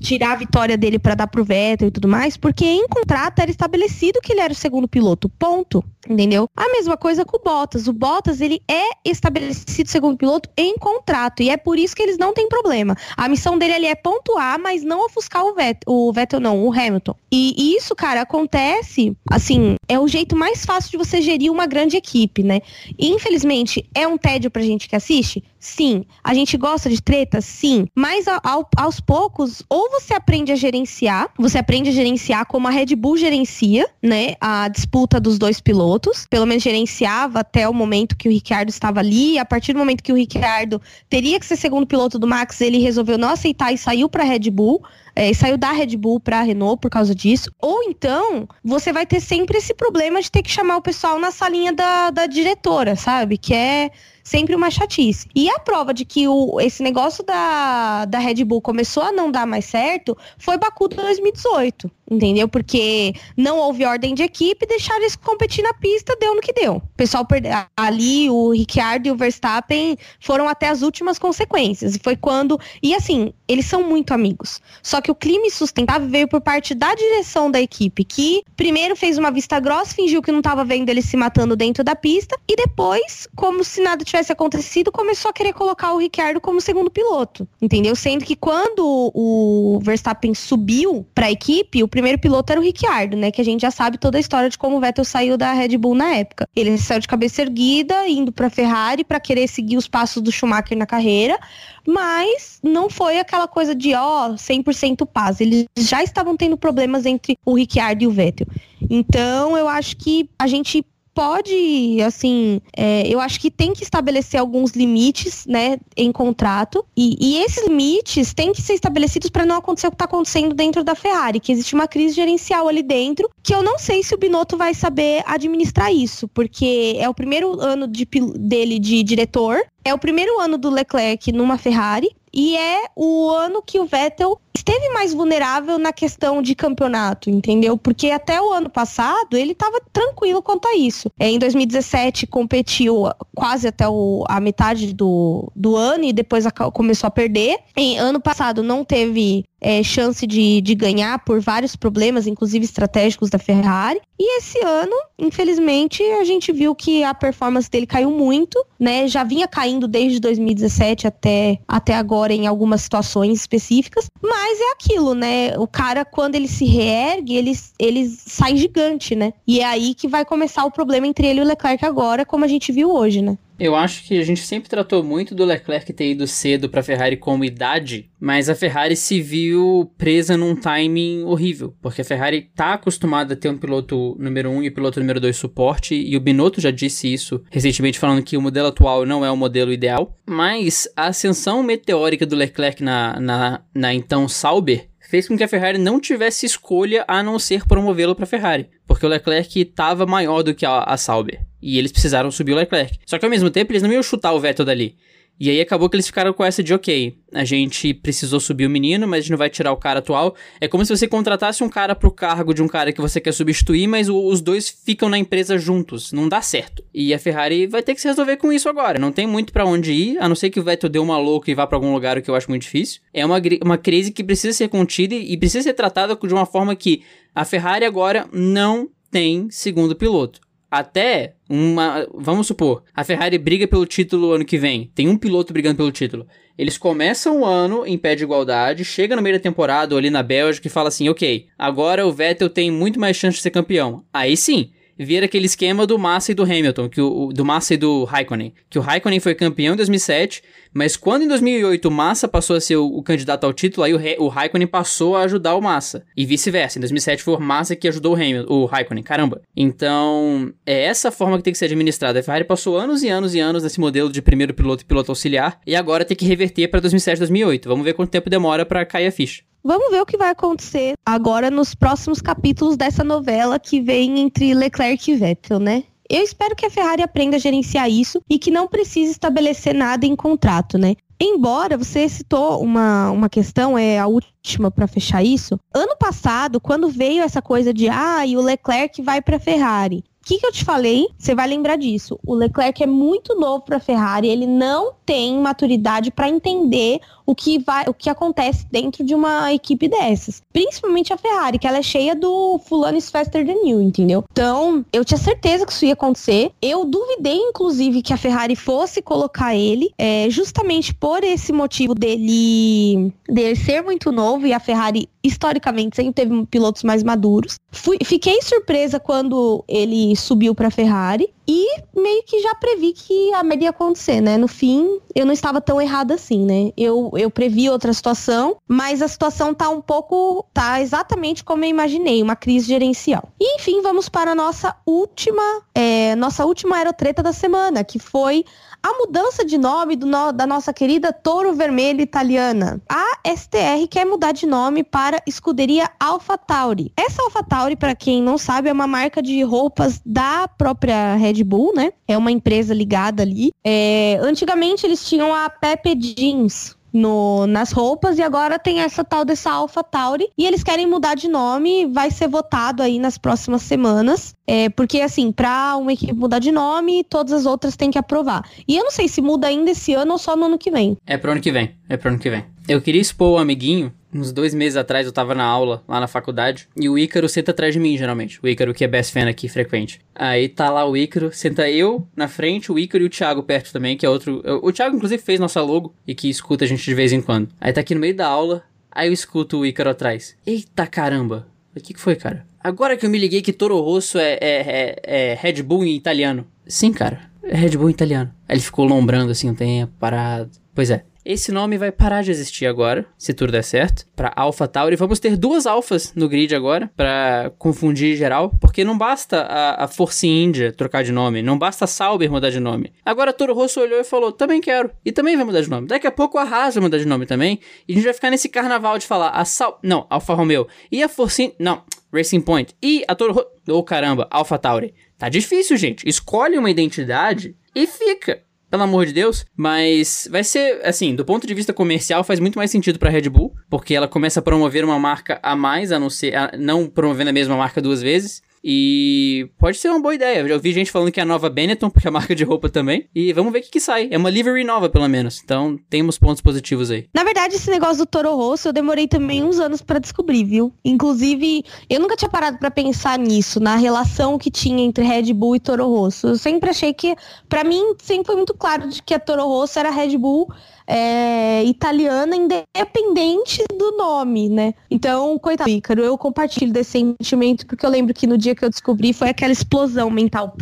tirar a vitória dele para dar pro Vettel e tudo mais, porque em contrato era estabelecido que ele era o segundo piloto, ponto, entendeu? A mesma coisa com o Bottas, o Bottas ele é estabelecido segundo piloto em contrato e é por isso que eles não têm problema. A missão dele ali é pontuar, mas não ofuscar o Vettel, o Vettel não, o Hamilton. E isso, cara, acontece, assim, é o jeito mais fácil de você gerir uma grande equipe, né? E, infelizmente, é um tédio pra gente que assiste? Sim. A gente gosta de treta? Sim. Mas ao, aos poucos, ou você aprende a gerenciar, você aprende a gerenciar como a Red Bull gerencia, né? A disputa dos dois pilotos. Pelo menos gerenciava até o momento que o Ricciardo estava ali. A partir do momento que o Ricciardo teria que ser segundo piloto do Max, ele resolveu não aceitar e saiu para a Red Bull. É, saiu da Red Bull para a Renault por causa disso. Ou então, você vai ter sempre esse problema de ter que chamar o pessoal na salinha da, da diretora, sabe? Que é sempre uma chatice. E a prova de que o, esse negócio da, da Red Bull começou a não dar mais certo foi Baku 2018 entendeu? Porque não houve ordem de equipe, deixaram eles competir na pista, deu no que deu. O pessoal perdeu. Ali, o Ricciardo e o Verstappen foram até as últimas consequências. E foi quando. E assim, eles são muito amigos. Só que o clima insustentável veio por parte da direção da equipe, que primeiro fez uma vista grossa, fingiu que não estava vendo eles se matando dentro da pista, e depois, como se nada tivesse acontecido, começou a querer colocar o Ricciardo como segundo piloto. Entendeu? Sendo que quando o Verstappen subiu para a equipe, o primeiro piloto era o Ricciardo, né? Que a gente já sabe toda a história de como o Vettel saiu da Red Bull na época. Ele saiu de cabeça erguida, indo para Ferrari para querer seguir os passos do Schumacher na carreira, mas não foi aquela coisa de ó, 100% paz. Eles já estavam tendo problemas entre o Ricciardo e o Vettel. Então, eu acho que a gente pode, assim, é, eu acho que tem que estabelecer alguns limites, né, em contrato. E, e esses limites têm que ser estabelecidos para não acontecer o que está acontecendo dentro da Ferrari, que existe uma crise gerencial ali dentro, que eu não sei se o Binotto vai saber administrar isso, porque é o primeiro ano de, dele de diretor, é o primeiro ano do Leclerc numa Ferrari e é o ano que o Vettel esteve mais vulnerável na questão de campeonato, entendeu? Porque até o ano passado ele estava tranquilo quanto a isso. É, em 2017 competiu quase até o, a metade do, do ano e depois a, começou a perder. Em ano passado não teve é, chance de, de ganhar por vários problemas, inclusive estratégicos da Ferrari. E esse ano, infelizmente, a gente viu que a performance dele caiu muito, né? Já vinha caindo desde 2017 até, até agora em algumas situações específicas, mas é aquilo, né? O cara, quando ele se reergue, ele, ele sai gigante, né? E é aí que vai começar o problema entre ele e o Leclerc agora, como a gente viu hoje, né? Eu acho que a gente sempre tratou muito do Leclerc ter ido cedo para a Ferrari como idade, mas a Ferrari se viu presa num timing horrível, porque a Ferrari tá acostumada a ter um piloto número 1 um e um piloto número 2 suporte, e o Binotto já disse isso recentemente falando que o modelo atual não é o modelo ideal, mas a ascensão meteórica do Leclerc na, na, na então Sauber fez com que a Ferrari não tivesse escolha a não ser promovê-lo para a Ferrari, porque o Leclerc estava maior do que a, a Sauber. E eles precisaram subir o Leclerc. Só que ao mesmo tempo eles não iam chutar o Vettel dali. E aí acabou que eles ficaram com essa de ok, a gente precisou subir o menino, mas a gente não vai tirar o cara atual. É como se você contratasse um cara pro cargo de um cara que você quer substituir, mas o, os dois ficam na empresa juntos. Não dá certo. E a Ferrari vai ter que se resolver com isso agora. Não tem muito para onde ir, a não ser que o Vettel dê uma louca e vá para algum lugar, o que eu acho muito difícil. É uma, uma crise que precisa ser contida e precisa ser tratada de uma forma que a Ferrari agora não tem segundo piloto até uma. Vamos supor, a Ferrari briga pelo título ano que vem. Tem um piloto brigando pelo título. Eles começam o ano em pé de igualdade, chega no meio da temporada ali na Bélgica e fala assim: ok, agora o Vettel tem muito mais chance de ser campeão. Aí sim, vira aquele esquema do Massa e do Hamilton, que o, do Massa e do Raikkonen. Que o Raikkonen foi campeão em 2007, mas quando em 2008 o Massa passou a ser o, o candidato ao título, aí o, o Raikkonen passou a ajudar o Massa. E vice-versa. Em 2007 foi o Massa que ajudou o, Hamilton, o Raikkonen. Caramba. Então, é essa forma que tem que ser administrada. A Ferrari passou anos e anos e anos nesse modelo de primeiro piloto e piloto auxiliar, e agora tem que reverter para 2007 2008. Vamos ver quanto tempo demora para cair a ficha. Vamos ver o que vai acontecer agora nos próximos capítulos dessa novela que vem entre Leclerc e Vettel, né? Eu espero que a Ferrari aprenda a gerenciar isso e que não precise estabelecer nada em contrato, né? Embora você citou uma, uma questão, é a última para fechar isso. Ano passado, quando veio essa coisa de ah, e o Leclerc vai para a Ferrari, o que, que eu te falei? Você vai lembrar disso. O Leclerc é muito novo para a Ferrari, ele não tem maturidade para entender o que vai, o que acontece dentro de uma equipe dessas. Principalmente a Ferrari, que ela é cheia do fulano is faster than you, entendeu? Então, eu tinha certeza que isso ia acontecer. Eu duvidei, inclusive, que a Ferrari fosse colocar ele, é, justamente por esse motivo dele, dele ser muito novo e a Ferrari historicamente sempre teve pilotos mais maduros. Fui, fiquei surpresa quando ele subiu para a Ferrari e meio que já previ que a merda ia acontecer, né? No fim, eu não estava tão errada assim, né? Eu, eu previ outra situação, mas a situação tá um pouco, tá exatamente como eu imaginei, uma crise gerencial. E enfim, vamos para a nossa última, é, nossa última aerotreta da semana, que foi a mudança de nome no, da nossa querida Toro Vermelho italiana. A STR quer mudar de nome para Escuderia AlphaTauri. Essa AlphaTauri, para quem não sabe, é uma marca de roupas da própria Red Bull, né? É uma empresa ligada ali. É, antigamente eles tinham a Pepe Jeans, no, nas roupas e agora tem essa tal dessa Alpha Tauri e eles querem mudar de nome, vai ser votado aí nas próximas semanas. É, porque assim, para uma equipe mudar de nome, todas as outras têm que aprovar. E eu não sei se muda ainda esse ano ou só no ano que vem. É pro ano que vem, é pro ano que vem. Eu queria expor o amiguinho uns dois meses atrás eu tava na aula, lá na faculdade, e o Ícaro senta atrás de mim, geralmente. O Ícaro que é best fan aqui, frequente. Aí tá lá o Ícaro, senta eu na frente, o Ícaro e o Thiago perto também, que é outro... O Thiago, inclusive, fez nossa logo e que escuta a gente de vez em quando. Aí tá aqui no meio da aula, aí eu escuto o Ícaro atrás. Eita caramba! O que que foi, cara? Agora que eu me liguei que Toro Rosso é, é, é, é Red Bull em italiano. Sim, cara. É Red Bull em italiano. Aí ele ficou lombrando assim um tempo, parado. Pois é. Esse nome vai parar de existir agora, se tudo der certo, para Alpha Tauri. Vamos ter duas alfas no grid agora, para confundir geral, porque não basta a, a India trocar de nome, não basta a Sauber mudar de nome. Agora Toro Rosso olhou e falou: também quero, e também vai mudar de nome. Daqui a pouco a Haas vai mudar de nome também, e a gente vai ficar nesse carnaval de falar a Sal. Não, Alfa Romeo. E a Force. In... Não, Racing Point. E a Toro Rosso. Oh caramba, Alpha Tauri. Tá difícil, gente. Escolhe uma identidade e fica pelo amor de Deus, mas vai ser, assim, do ponto de vista comercial, faz muito mais sentido pra Red Bull, porque ela começa a promover uma marca a mais, a não ser, a, não promovendo a mesma marca duas vezes. E pode ser uma boa ideia. Eu ouvi gente falando que é a nova Benetton, porque é a marca de roupa também. E vamos ver o que, que sai. É uma livery nova, pelo menos. Então, temos pontos positivos aí. Na verdade, esse negócio do Toro Rosso, eu demorei também uns anos para descobrir, viu? Inclusive, eu nunca tinha parado para pensar nisso, na relação que tinha entre Red Bull e Toro Rosso. Eu sempre achei que, para mim, sempre foi muito claro de que a Toro Rosso era Red Bull é, italiana independente do nome, né? Então, coitado, Ícaro, eu compartilho desse sentimento porque eu lembro que no dia que eu descobri foi aquela explosão mental.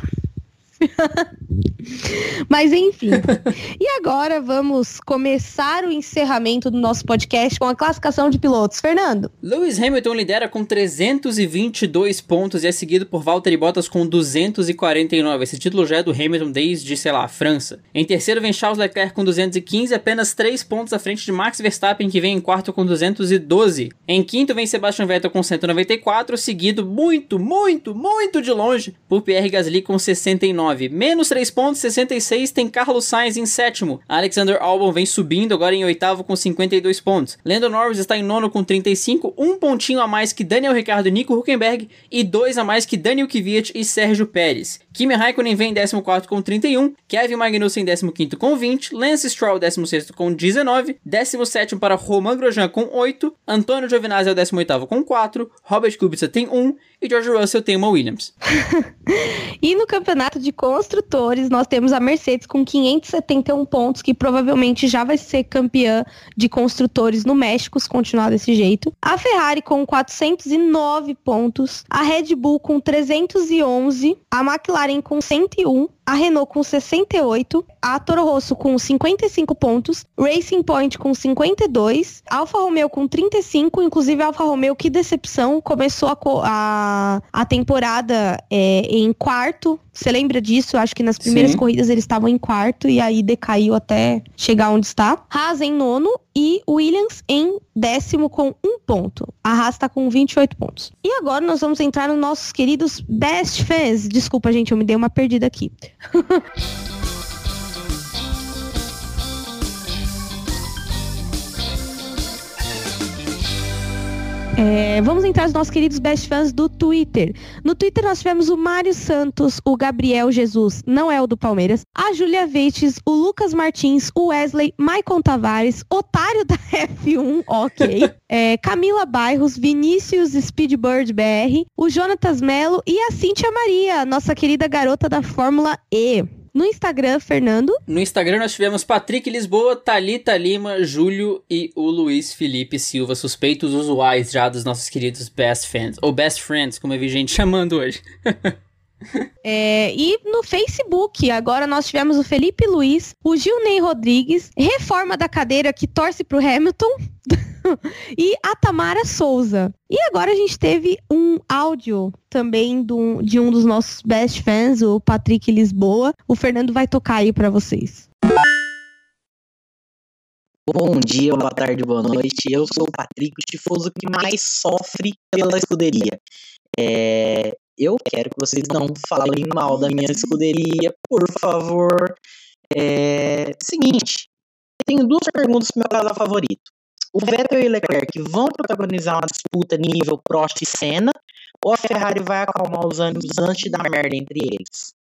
[LAUGHS] Mas enfim. e agora vamos começar o encerramento do nosso podcast com a classificação de pilotos. Fernando. Lewis Hamilton lidera com 322 pontos e é seguido por Valtteri Bottas com 249. Esse título já é do Hamilton desde, sei lá, a França. Em terceiro vem Charles Leclerc com 215, apenas 3 pontos à frente de Max Verstappen, que vem em quarto com 212. Em quinto vem Sebastian Vettel com 194, seguido muito, muito, muito de longe por Pierre Gasly com 69. Menos 3 pontos, 66 tem Carlos Sainz em sétimo. Alexander Albon vem subindo agora em oitavo com 52 pontos. Lando Norris está em nono com 35, um pontinho a mais que Daniel Ricciardo e Nico Huckenberg e dois a mais que Daniel Kvyat e Sérgio Pérez. Kimi Raikkonen vem em 14 com 31, Kevin Magnussen em 15 com 20, Lance Stroll 16 com 19, 17 para Romain Grosjean com 8, Antônio Giovinazzi é o 18 com 4, Robert Kubica tem 1 e George Russell tem uma Williams. [LAUGHS] e no campeonato de construtores, nós temos a Mercedes com 571 pontos, que provavelmente já vai ser campeã de construtores no México, se continuar desse jeito. A Ferrari com 409 pontos, a Red Bull com 311, a McLaren com 101, a Renault com 68, a Toro Rosso com 55 pontos, Racing Point com 52, Alfa Romeo com 35, inclusive Alfa Romeo, que decepção, começou a, a, a temporada é, em quarto. Você lembra disso? Acho que nas primeiras Sim. corridas eles estavam em quarto e aí decaiu até chegar onde está. Haas em nono e Williams em décimo com um ponto. A Haas está com 28 pontos. E agora nós vamos entrar nos nossos queridos best fans. Desculpa, gente, eu me dei uma perdida aqui. [LAUGHS] É, vamos entrar nos nossos queridos best fans do Twitter. No Twitter nós tivemos o Mário Santos, o Gabriel Jesus, não é o do Palmeiras, a Júlia Veites, o Lucas Martins, o Wesley, Maicon Tavares, otário da [LAUGHS] F1, ok, é, Camila Bairros, Vinícius Speedbird BR, o Jonatas Melo e a Cíntia Maria, nossa querida garota da Fórmula E. No Instagram, Fernando. No Instagram nós tivemos Patrick Lisboa, Talita Lima, Júlio e o Luiz Felipe Silva, suspeitos usuais já dos nossos queridos best fans, ou best friends, como eu vi gente [LAUGHS] chamando hoje. É, e no Facebook, agora nós tivemos o Felipe Luiz, o Gilney Rodrigues, reforma da cadeira que torce pro Hamilton, [LAUGHS] e a Tamara Souza. E agora a gente teve um áudio também de um dos nossos best fans, o Patrick Lisboa. O Fernando vai tocar aí para vocês. Bom dia, boa tarde, boa noite. Eu sou o Patrick, o tifoso que mais sofre pela escuderia. É, eu quero que vocês não falem mal da minha escuderia, por favor. É, seguinte, tenho duas perguntas pro meu casal favorito. O Vettel e Leclerc vão protagonizar uma disputa nível Prost e Senna, ou a Ferrari vai acalmar os ânimos antes dar merda entre eles?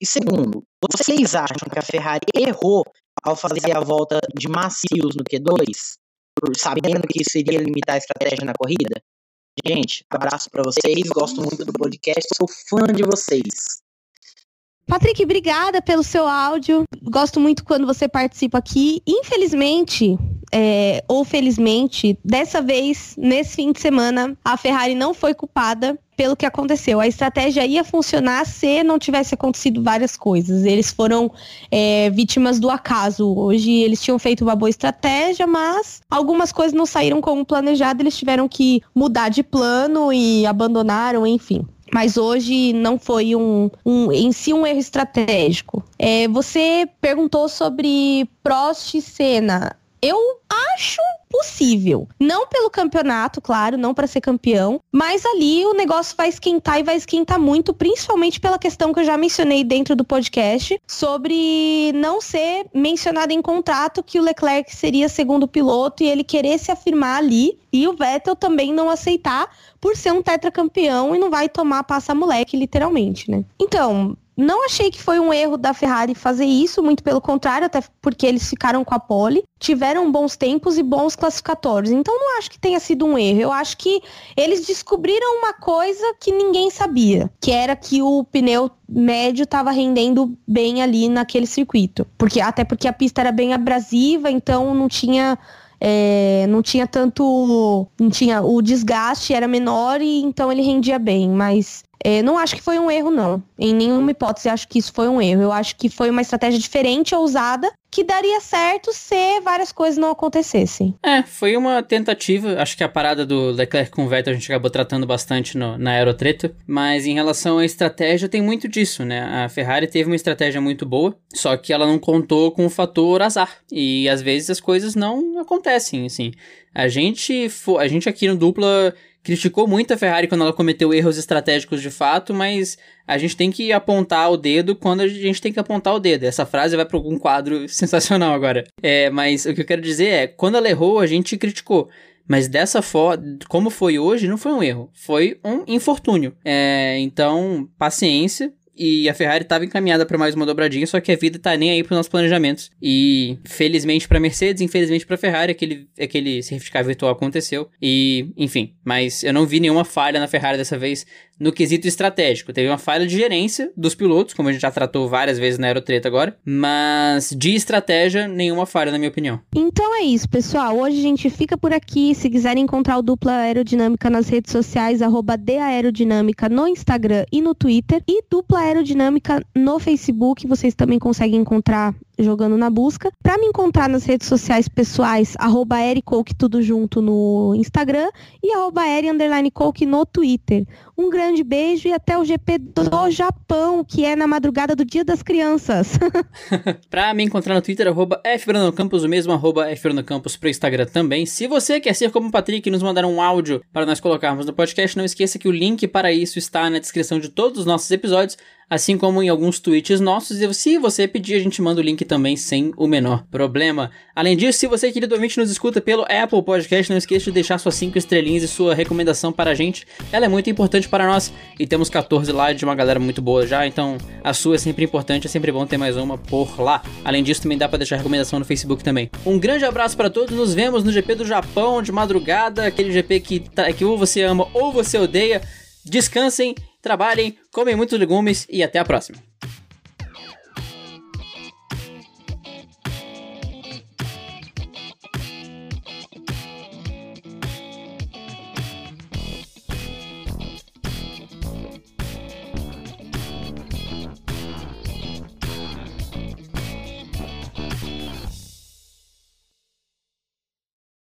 E segundo, vocês acham que a Ferrari errou ao fazer a volta de macios no Q2, sabendo que isso iria limitar a estratégia na corrida? Gente, abraço para vocês, gosto muito do podcast, sou fã de vocês. Patrick, obrigada pelo seu áudio. Gosto muito quando você participa aqui. Infelizmente, é, ou felizmente, dessa vez, nesse fim de semana, a Ferrari não foi culpada pelo que aconteceu. A estratégia ia funcionar se não tivesse acontecido várias coisas. Eles foram é, vítimas do acaso. Hoje eles tinham feito uma boa estratégia, mas algumas coisas não saíram como planejado. Eles tiveram que mudar de plano e abandonaram, enfim. Mas hoje não foi um, um, em si um erro estratégico. É, você perguntou sobre Prost e Senna. Eu acho possível. Não pelo campeonato, claro, não para ser campeão, mas ali o negócio vai esquentar e vai esquentar muito, principalmente pela questão que eu já mencionei dentro do podcast sobre não ser mencionado em contrato que o Leclerc seria segundo piloto e ele querer se afirmar ali e o Vettel também não aceitar por ser um tetracampeão e não vai tomar passa moleque literalmente, né? Então, não achei que foi um erro da Ferrari fazer isso, muito pelo contrário, até porque eles ficaram com a pole, tiveram bons tempos e bons classificatórios. Então não acho que tenha sido um erro. Eu acho que eles descobriram uma coisa que ninguém sabia, que era que o pneu médio estava rendendo bem ali naquele circuito. Porque até porque a pista era bem abrasiva, então não tinha é, não tinha tanto. Não tinha. O desgaste era menor e então ele rendia bem. Mas é, não acho que foi um erro, não. Em nenhuma hipótese acho que isso foi um erro. Eu acho que foi uma estratégia diferente, ousada, que daria certo se várias coisas não acontecessem. É, foi uma tentativa. Acho que a parada do Leclerc com o Vettel a gente acabou tratando bastante no, na aerotreta. Mas em relação à estratégia, tem muito disso, né? A Ferrari teve uma estratégia muito boa, só que ela não contou com o fator azar. E às vezes as coisas não acontecem, assim. A gente, a gente aqui no dupla criticou muito a Ferrari quando ela cometeu erros estratégicos de fato, mas a gente tem que apontar o dedo quando a gente tem que apontar o dedo. Essa frase vai para algum quadro [LAUGHS] sensacional agora. É, mas o que eu quero dizer é, quando ela errou, a gente criticou. Mas dessa forma, como foi hoje, não foi um erro, foi um infortúnio. É, então, paciência, e a Ferrari estava encaminhada para mais uma dobradinha, só que a vida tá nem aí para nossos planejamentos. E felizmente para Mercedes, infelizmente para Ferrari, aquele aquele certificado virtual aconteceu. E, enfim, mas eu não vi nenhuma falha na Ferrari dessa vez no quesito estratégico. Teve uma falha de gerência dos pilotos, como a gente já tratou várias vezes na Aerotreta agora, mas de estratégia, nenhuma falha, na minha opinião. Então é isso, pessoal. Hoje a gente fica por aqui. Se quiserem encontrar o Dupla Aerodinâmica nas redes sociais, arroba Aerodinâmica no Instagram e no Twitter, e Dupla Aerodinâmica no Facebook. Vocês também conseguem encontrar jogando na busca. Para me encontrar nas redes sociais pessoais, arroba tudo junto no Instagram e arroba no Twitter. Um grande beijo e até o GP do Japão, que é na madrugada do Dia das Crianças. [LAUGHS] [LAUGHS] pra me encontrar no Twitter, arroba Campos, o mesmo arroba Campos pro Instagram também. Se você quer ser como o Patrick e nos mandar um áudio para nós colocarmos no podcast, não esqueça que o link para isso está na descrição de todos os nossos episódios assim como em alguns tweets nossos. E se você pedir, a gente manda o link também sem o menor problema. Além disso, se você, querido ouvinte, nos escuta pelo Apple Podcast, não esqueça de deixar suas 5 estrelinhas e sua recomendação para a gente. Ela é muito importante para nós e temos 14 lá de uma galera muito boa já, então a sua é sempre importante, é sempre bom ter mais uma por lá. Além disso, também dá para deixar recomendação no Facebook também. Um grande abraço para todos, nos vemos no GP do Japão de madrugada, aquele GP que, tá, que ou você ama ou você odeia. Descansem trabalhem, comem muitos legumes e até a próxima.